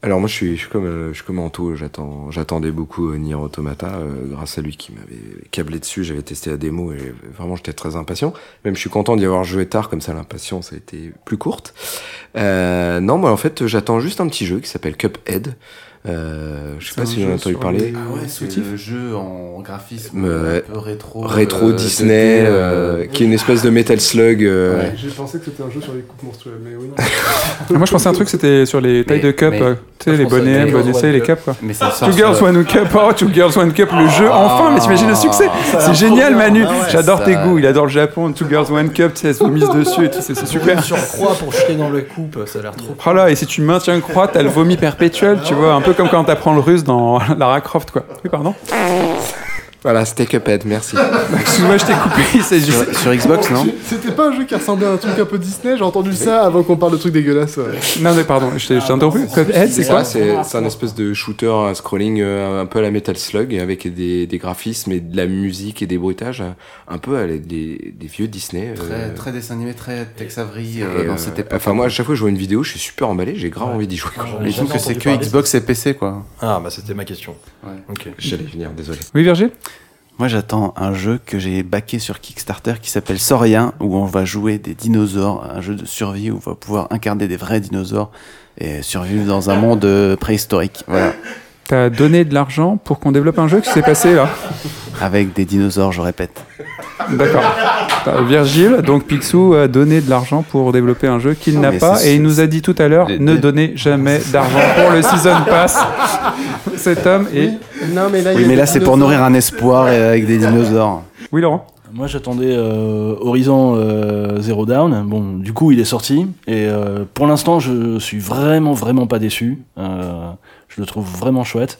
Alors moi je suis, je suis comme, euh, je suis comme Anto, j'attends, j'attendais beaucoup euh, Nier Automata, euh, grâce à lui qui m'avait câblé dessus, j'avais testé la démo et vraiment j'étais très impatient. Même je suis content d'y avoir joué tard, comme ça l'impatience a été plus courte. Euh, non, moi en fait j'attends juste un petit jeu qui s'appelle Cuphead. Euh, je sais pas si j'en ai entendu sur parler. les- Ah ouais, c'est le jeu en graphisme Euh, un peu rétro. Rétro euh, Disney, 2D, euh, qui est une espèce de Metal Slug. euh, Ouais. J'ai pensé que c'était un jeu sur les coupes monstrueuses, mais oui. (laughs) Moi, je pensais à un truc, c'était sur les tailles Mais- de cup, tu sais, les bonnets, bonnets, les Cup. cups. Mais ça Two Girls One Cup, oh, Two Girls One Cup, le jeu, enfin, mais t'imagines le succès C'est génial, Manu J'adore ça- tes goûts, il adore le Japon, Two Girls One Cup, tu sais, elles se vomissent dessus, et tout, c'est super. Surcroît pour jeter dans le coupe, ça a l'air trop. Oh là, et si tu maintiens croix, t'as le vomi perpétuel, tu vois, un peu comme quand t'apprends le russe dans (laughs) Lara Croft, quoi. Oui, pardon Voilà, c'était Cuphead, merci. (laughs) Excuse-moi, je t'ai coupé, c'est Sur, juste... sur Xbox, non C'était pas un jeu qui ressemblait à un truc un peu Disney, j'ai entendu ça avant qu'on parle de trucs dégueulasses. Non, mais pardon, je t'ai interrompu. Cuphead, c'est quoi c'est un espèce de shooter à scrolling euh, un peu à la Metal Slug avec des, des graphismes et de la musique et des bruitages euh, un peu à des, des vieux Disney. très, euh, très dessin animé, très Tex Avery et, euh, dans euh, cette époque. Enfin moi à chaque fois que je vois une vidéo, je suis super emballé, j'ai grave envie d'y jouer. trouve que c'est que Xbox et PC, quoi. Ah, bah c'était ma question. Ouais. Ok. J'allais venir, désolé. Oui, Virgile? Moi, j'attends un jeu que j'ai backé sur Kickstarter qui s'appelle Saurien, où on va jouer des dinosaures, un jeu de survie où on va pouvoir incarner des vrais dinosaures et survivre dans un monde euh, préhistorique. Voilà. T'as donné de l'argent pour qu'on développe un jeu qui s'est passé là? Avec des dinosaures, je répète. D'accord. T'as Virgile, donc Picsou a donné de l'argent pour développer un jeu qu'il n'a pas et il nous a dit tout à l'heure ne donnez jamais d'argent pour le Season Pass. (laughs) Cet homme est. Non, mais là, Oui, mais là, c'est pour nourrir un espoir et avec des dinosaures. Oui, Laurent Moi j'attendais euh, Horizon euh, Zero Down. Bon, du coup il est sorti et euh, pour l'instant je suis vraiment vraiment pas déçu. Euh, je le trouve vraiment chouette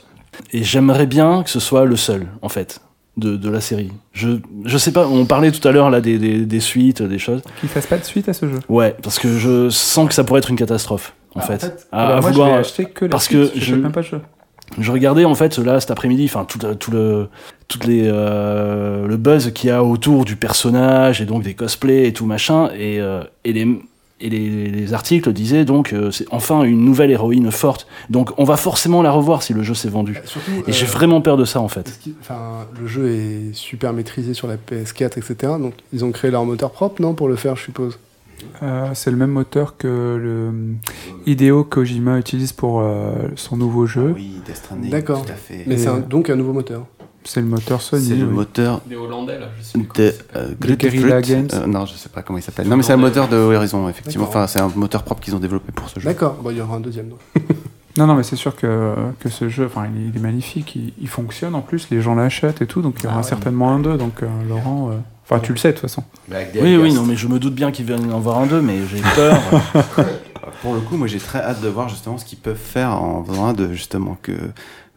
et j'aimerais bien que ce soit le seul en fait de, de la série. Je je sais pas. On parlait tout à l'heure là des, des, des suites, des choses. Qu'il fasse pas de suite à ce jeu. Ouais, parce que je sens que ça pourrait être une catastrophe en fait. À- Ah bah à moi, vouloir- je vais acheter que la parce que je- même pas de jeu. je regardais en fait là cet après-midi, enfin tout, tout le toutes les euh, le buzz qu'il y a autour du personnage et donc des cosplays et tout machin et, euh, et les et les, les articles disaient donc euh, c'est enfin une nouvelle héroïne forte. Donc on va forcément la revoir si le jeu s'est vendu. Surtout, Et j'ai euh, vraiment peur de ça en fait. Enfin, le jeu est super maîtrisé sur la PS4, etc. Donc, ils ont créé leur moteur propre, non, pour le faire, je suppose? Euh, c'est le même moteur que le Hideo Kojima utilise pour euh, son nouveau jeu. Oui, Death Stranding, D'accord. tout à fait. Mais Et, c'est un- donc un nouveau moteur. C'est le moteur Sony. C'est le oui. moteur Des Hollandais, là, je sais plus comment de euh, De Games. Euh, non, je sais pas comment il s'appelle. Non, mais c'est un moteur de Horizon, effectivement. Enfin, c'est un moteur propre qu'ils ont développé pour ce jeu. D'accord, bon, il y aura un deuxième. donc. (laughs) Non, non, mais c'est sûr que, que ce jeu, enfin, il, est- il est magnifique, il, il fonctionne en plus, les gens l'achètent et tout, donc il y aura Ah ouais. certainement un 2, donc euh, Laurent, euh, enfin, tu le sais de toute façon. Oui, oui, non, mais je me doute bien qu'il va y en avoir un deux, mais j'ai peur. (laughs) Pour le coup, moi j'ai très hâte de voir justement ce qu'ils peuvent faire en faisant un de justement que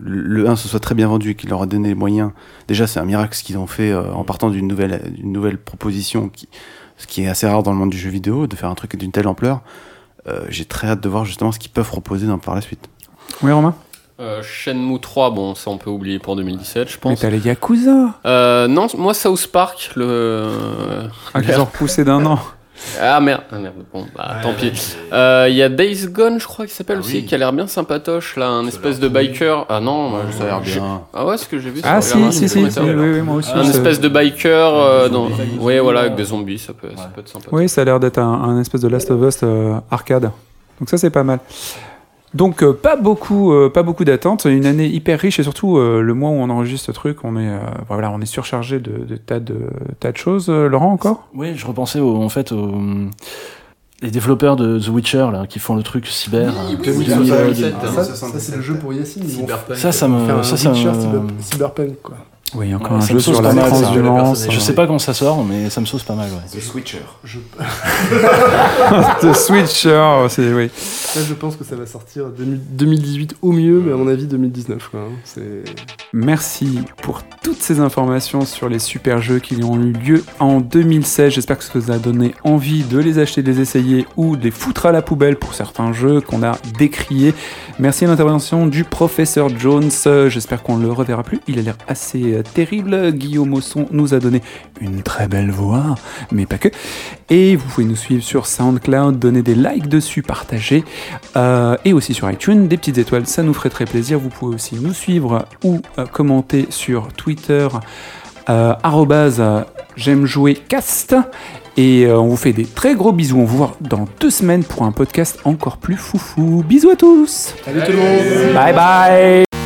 le le 1 se soit très bien vendu et qu'il leur a donné les moyens. Déjà, c'est un miracle ce qu'ils ont fait euh, en partant d'une nouvelle, d'une nouvelle proposition, qui, ce qui est assez rare dans le monde du jeu vidéo, de faire un truc d'une telle ampleur. Euh, j'ai très hâte de voir justement ce qu'ils peuvent proposer dans, par la suite. Oui, Romain? Euh, Shenmue 3, bon, ça on peut oublier pour 2017, je Mais pense. t'as les Yakuza Euh, non, moi South Park, le. Ah, qu'ils ont repoussé d'un an. Ah merde, ah, merde, bon, bah tant pis. Euh, Il y a Days Gone, je crois qu'il s'appelle Ah aussi, oui. qui a l'air bien sympatoche, là, un espèce de biker. Ah non, moi, Ça a l'air bien. Ah ouais, ce que j'ai vu. Ah, ça si, si, si, si, oui, oui, moi aussi. Un espèce de biker euh, dans. Oui, voilà, avec des zombies, ça peut, ça peut être sympa. Oui, ça a l'air d'être un, un espèce de Last of Us euh, arcade. Donc ça, c'est pas mal. Donc euh, pas beaucoup, euh, pas beaucoup d'attentes. Une année hyper riche et surtout euh, le mois où on enregistre ce truc, on est, euh, voilà, on est surchargé de, de tas de tas de choses. Euh, Laurent encore? Oui, je repensais au- en fait aux les développeurs de The Witcher là, qui font le truc cyber. Oui, oui, oui, qui- oui, oui, de- oui, ça, ça, c'est le jeu pour Yacine. Ça, ça me, un ça, ça Witcher me- cyberpunk, quoi. Oui, encore Ouais, un jeu sur la transhumance. Je sais pas quand ça sort, mais ça me sauce pas mal. Ouais. The Switcher. Je... (laughs) The Switcher, c'est oui. Là, je pense que ça va sortir 2000 2018 au mieux, mais à mon avis 2019. Quoi. hein. Merci pour toutes ces informations sur les super jeux qui ont eu lieu en 2016. J'espère que ça vous a donné envie de les acheter, de les essayer ou de les foutre à la poubelle pour certains jeux qu'on a décriés. Merci à l'intervention du professeur Jones. Euh, J'espère qu'on ne le reverra plus. Il a l'air assez euh, terrible. Guillaume Osson nous a donné une très belle voix, mais pas que. Et vous pouvez nous suivre sur SoundCloud, donner des likes dessus, partager. Euh, et aussi sur iTunes, des petites étoiles, ça nous ferait très plaisir. Vous pouvez aussi nous suivre ou euh, commenter sur Twitter, euh, euh, j'aime jouer cast. Et on vous fait des très gros bisous. On vous voit dans deux semaines pour un podcast encore plus foufou. Bisous à tous. Salut tout le monde Bye bye.